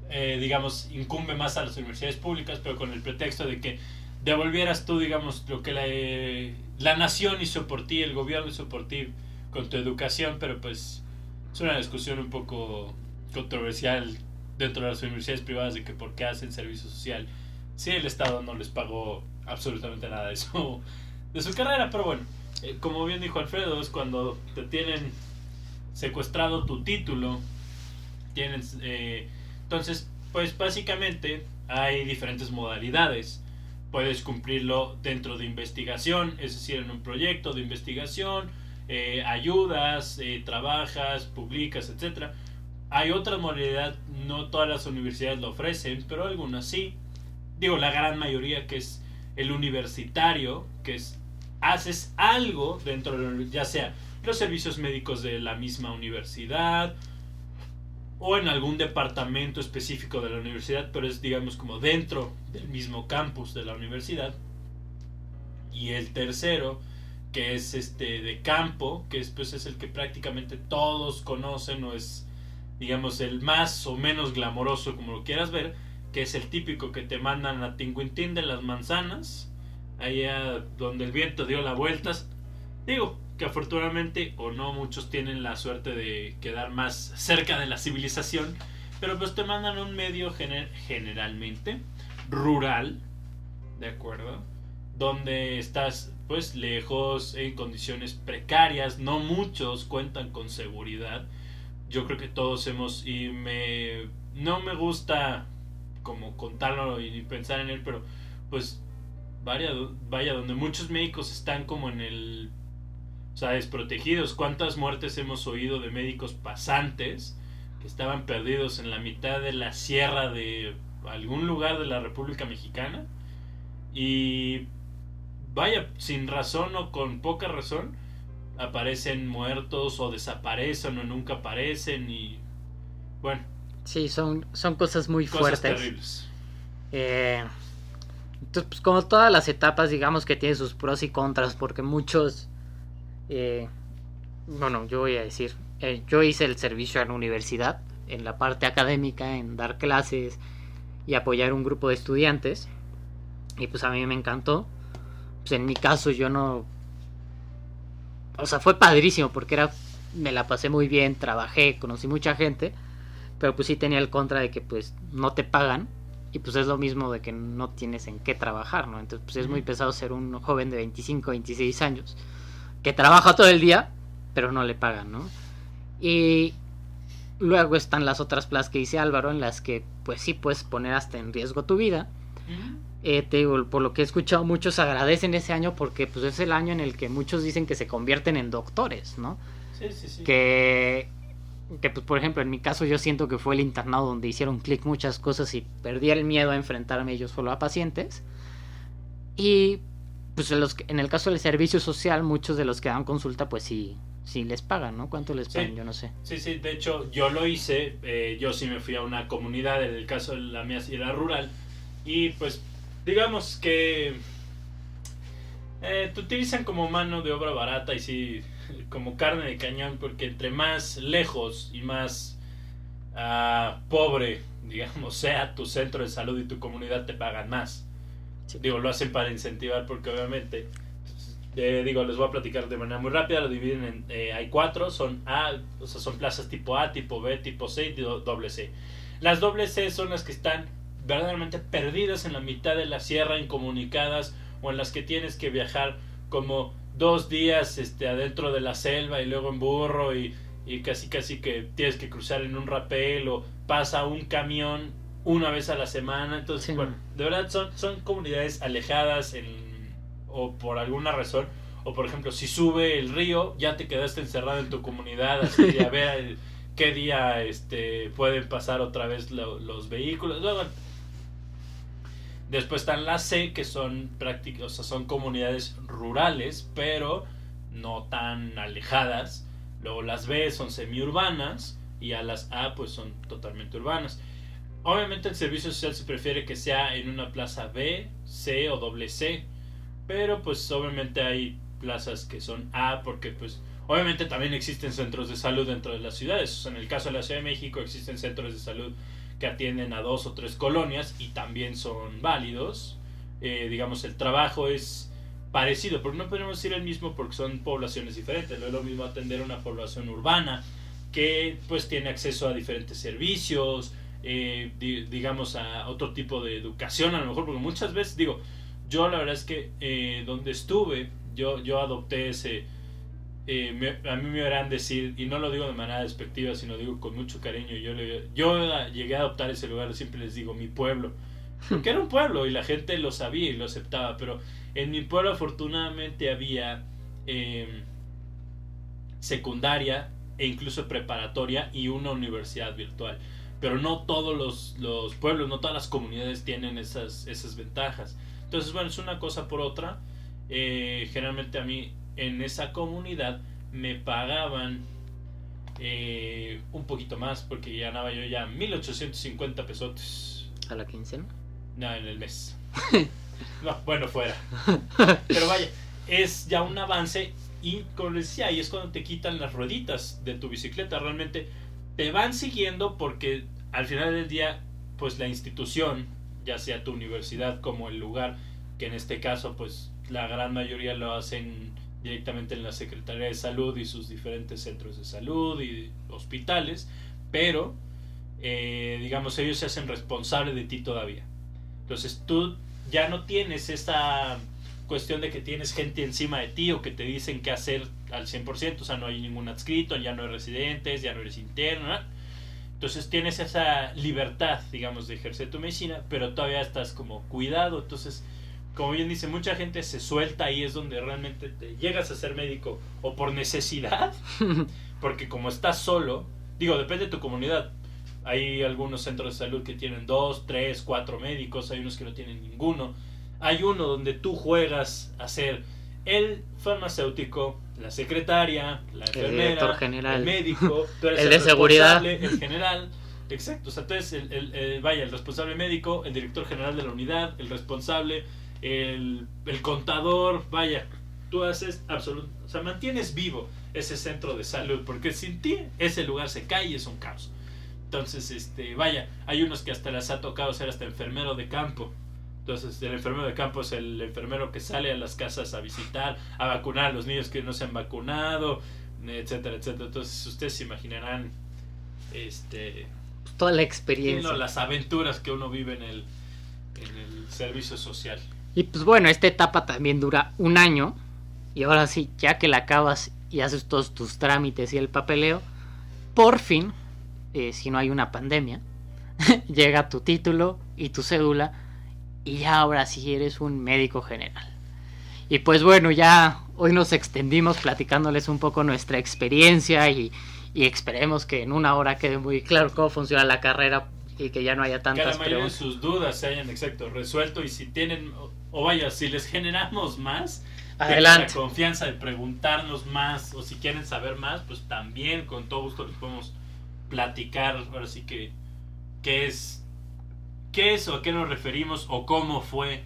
eh, digamos, incumbe más a las universidades públicas, pero con el pretexto de que devolvieras tú, digamos, lo que la, eh, la nación hizo por ti, el gobierno hizo por ti con tu educación, pero pues es una discusión un poco controversial dentro de las universidades privadas de que por qué hacen servicio social si el Estado no les pagó absolutamente nada de su, de su carrera, pero bueno. Eh, como bien dijo Alfredo, es cuando te tienen secuestrado tu título. Tienen, eh, entonces, pues básicamente hay diferentes modalidades. Puedes cumplirlo dentro de investigación, es decir, en un proyecto de investigación, eh, ayudas, eh, trabajas, publicas, etc. Hay otra modalidad, no todas las universidades lo ofrecen, pero algunas sí. Digo, la gran mayoría que es el universitario, que es haces algo dentro de ya sea los servicios médicos de la misma universidad o en algún departamento específico de la universidad, pero es digamos como dentro del mismo campus de la universidad. Y el tercero, que es este de campo, que es, pues, es el que prácticamente todos conocen o es digamos el más o menos glamoroso como lo quieras ver, que es el típico que te mandan a Tinguintín de las manzanas, allá donde el viento dio la vuelta. Digo que afortunadamente o no muchos tienen la suerte de quedar más cerca de la civilización, pero pues te mandan a un medio gener- generalmente rural, ¿de acuerdo? Donde estás pues lejos, en condiciones precarias, no muchos cuentan con seguridad. Yo creo que todos hemos y me no me gusta como contarlo y pensar en él, pero pues vaya, vaya donde muchos médicos están como en el o sea, desprotegidos. ¿Cuántas muertes hemos oído de médicos pasantes que estaban perdidos en la mitad de la sierra de algún lugar de la República Mexicana? Y vaya, sin razón o con poca razón, aparecen muertos o desaparecen o nunca aparecen y bueno, Sí, son, son cosas muy cosas fuertes. terribles. Eh, entonces, pues como todas las etapas, digamos que tiene sus pros y contras, porque muchos, eh, bueno, yo voy a decir, eh, yo hice el servicio en la universidad, en la parte académica, en dar clases y apoyar un grupo de estudiantes, y pues a mí me encantó. Pues en mi caso yo no, o sea, fue padrísimo porque era, me la pasé muy bien, trabajé, conocí mucha gente, pero pues sí tenía el contra de que pues no te pagan y pues es lo mismo de que no tienes en qué trabajar, ¿no? Entonces pues es muy pesado ser un joven de 25, 26 años que trabaja todo el día, pero no le pagan, ¿no? Y luego están las otras plazas que dice Álvaro en las que pues sí puedes poner hasta en riesgo tu vida. Eh, te digo, por lo que he escuchado, muchos agradecen ese año porque pues es el año en el que muchos dicen que se convierten en doctores, ¿no? Sí, sí, sí. que, que pues por ejemplo en mi caso yo siento que fue el internado donde hicieron clic muchas cosas y perdí el miedo a enfrentarme ellos solo a pacientes. Y pues en, los, en el caso del servicio social muchos de los que dan consulta pues sí sí les pagan no cuánto les Sí. pagan yo no sé. Sí, sí, de hecho yo lo hice, eh, yo sí me fui a una comunidad, en el caso de la mía sí era rural, y pues digamos que eh, te utilizan como mano de obra barata y sí, como carne de cañón, porque entre más lejos y más ah, pobre, digamos, <laughs> sea tu centro de salud y tu comunidad, te pagan más. Sí. Digo, lo hacen para incentivar porque obviamente eh, digo, les voy a platicar de manera muy rápida, lo dividen en, eh, hay cuatro, son A, o sea, son plazas tipo A, tipo B, tipo C y do- doble C. Las doble C son las que están verdaderamente perdidas en la mitad de la sierra, incomunicadas, o en las que tienes que viajar como dos días este, adentro de la selva y luego en burro y, y casi casi que tienes que cruzar en un rapel o pasa un camión una vez a la semana. Entonces, Sí. bueno, de verdad son, son comunidades alejadas en, o por alguna razón O por ejemplo, si sube el río, ya te quedaste encerrado en tu comunidad, así de a ver qué día este, pueden pasar otra vez los vehículos. Después están las C, que son prácticas, son comunidades rurales, pero no tan alejadas. Luego las B son semiurbanas y a las A pues son totalmente urbanas. Obviamente el servicio social se prefiere que sea en una plaza B, C o doble C, pero pues obviamente hay plazas que son A porque pues obviamente también existen centros de salud dentro de las ciudades. en el caso de la Ciudad de México existen centros de salud que atienden a dos o tres colonias y también son válidos. Eh, digamos, el trabajo es parecido, porque no podemos decir el mismo porque son poblaciones diferentes. No es lo mismo atender una población urbana que pues tiene acceso a diferentes servicios, eh, digamos a otro tipo de educación a lo mejor, porque muchas veces digo, yo la verdad es que eh, donde estuve, yo, yo adopté ese, eh, a mí me verán decir, y no lo digo de manera despectiva, sino digo con mucho cariño, yo, le, yo llegué a adoptar ese lugar, siempre les digo mi pueblo, porque era un pueblo y la gente lo sabía y lo aceptaba, pero en mi pueblo afortunadamente había em, secundaria e incluso preparatoria y una universidad virtual. Pero no todos los, los, pueblos, no todas las comunidades tienen esas, esas ventajas. Entonces, bueno, es una cosa por otra. Eh, generalmente a mí en esa comunidad me pagaban eh, un poquito más porque ganaba yo ya 1850 pesos. ¿A la quincena? No, en el mes. <laughs> no, bueno, fuera. Pero vaya, es ya un avance y como les decía, ahí es cuando te quitan las rueditas de tu bicicleta. Realmente te van siguiendo porque al final del día, pues la institución, ya sea tu universidad como el lugar, que en este caso, pues la gran mayoría lo hacen directamente en la Secretaría de Salud y sus diferentes centros de salud y hospitales, pero eh, digamos ellos se hacen responsables de ti todavía. Entonces tú ya no tienes esta cuestión de que tienes gente encima de ti o que te dicen qué hacer al 100%, o sea, no hay ningún adscrito, ya no hay residentes, ya no eres interno, entonces tienes esa libertad, digamos, de ejercer tu medicina, pero todavía estás como cuidado, entonces como bien dice, mucha gente se suelta y es donde realmente te llegas a ser médico o por necesidad, <laughs> porque como estás solo, digo, depende de tu comunidad. Hay algunos centros de salud que tienen dos, tres, cuatro médicos, hay unos que no tienen ninguno. Hay uno donde tú juegas a ser el farmacéutico, la secretaria, la enfermera, el, médico, <laughs> el, de seguridad, el general. Exacto, o sea, tú eres el, vaya, el responsable médico, el director general de la unidad, el responsable, el, contador, vaya, tú haces absoluto, o sea, mantienes vivo ese centro de salud, porque sin ti ese lugar se cae y es un caos. Entonces, este, vaya, hay unos que hasta les ha tocado ser hasta enfermero de campo. Entonces, el enfermero de campo es el enfermero que sale a las casas a visitar, a vacunar a los niños que no se han vacunado, etcétera, etcétera. Entonces, ustedes se imaginarán este toda la experiencia, las aventuras que uno vive en el, en el servicio social. Y pues bueno, esta etapa también dura un año. Y ahora sí, ya que la acabas y haces todos tus trámites y el papeleo, por fin, eh, si no hay una pandemia, <laughs> llega tu título y tu cédula. Y ya ahora sí eres un médico general. Y pues bueno, ya hoy nos extendimos platicándoles un poco nuestra experiencia y, y esperemos que en una hora quede muy claro cómo funciona la carrera y que ya no haya tantas que la mayoría de sus dudas se hayan exacto resuelto y si tienen o vaya si les generamos más adelante la confianza de preguntarnos más o si quieren saber más pues también con todo gusto les podemos platicar ahora sí que qué es qué es o a qué nos referimos o cómo fue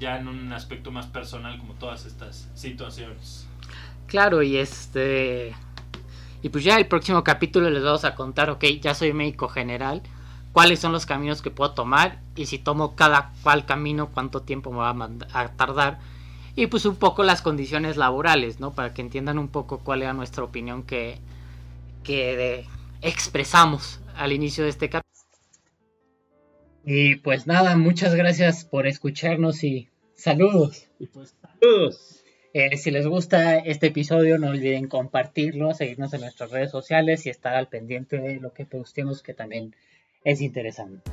ya en un aspecto más personal como todas estas situaciones. Claro y este y pues ya el próximo capítulo les vamos a contar ok ya soy médico general cuáles son los caminos que puedo tomar y si tomo cada cual camino, cuánto tiempo me va a, tardar. Y pues un poco las condiciones laborales, ¿no? Para que entiendan un poco cuál era nuestra opinión que, que expresamos al inicio de este capítulo. Y pues nada, muchas gracias por escucharnos y saludos. Y pues saludos. Eh, si les gusta este episodio, no olviden compartirlo, seguirnos en nuestras redes sociales y estar al pendiente de lo que postemos que también es interesante.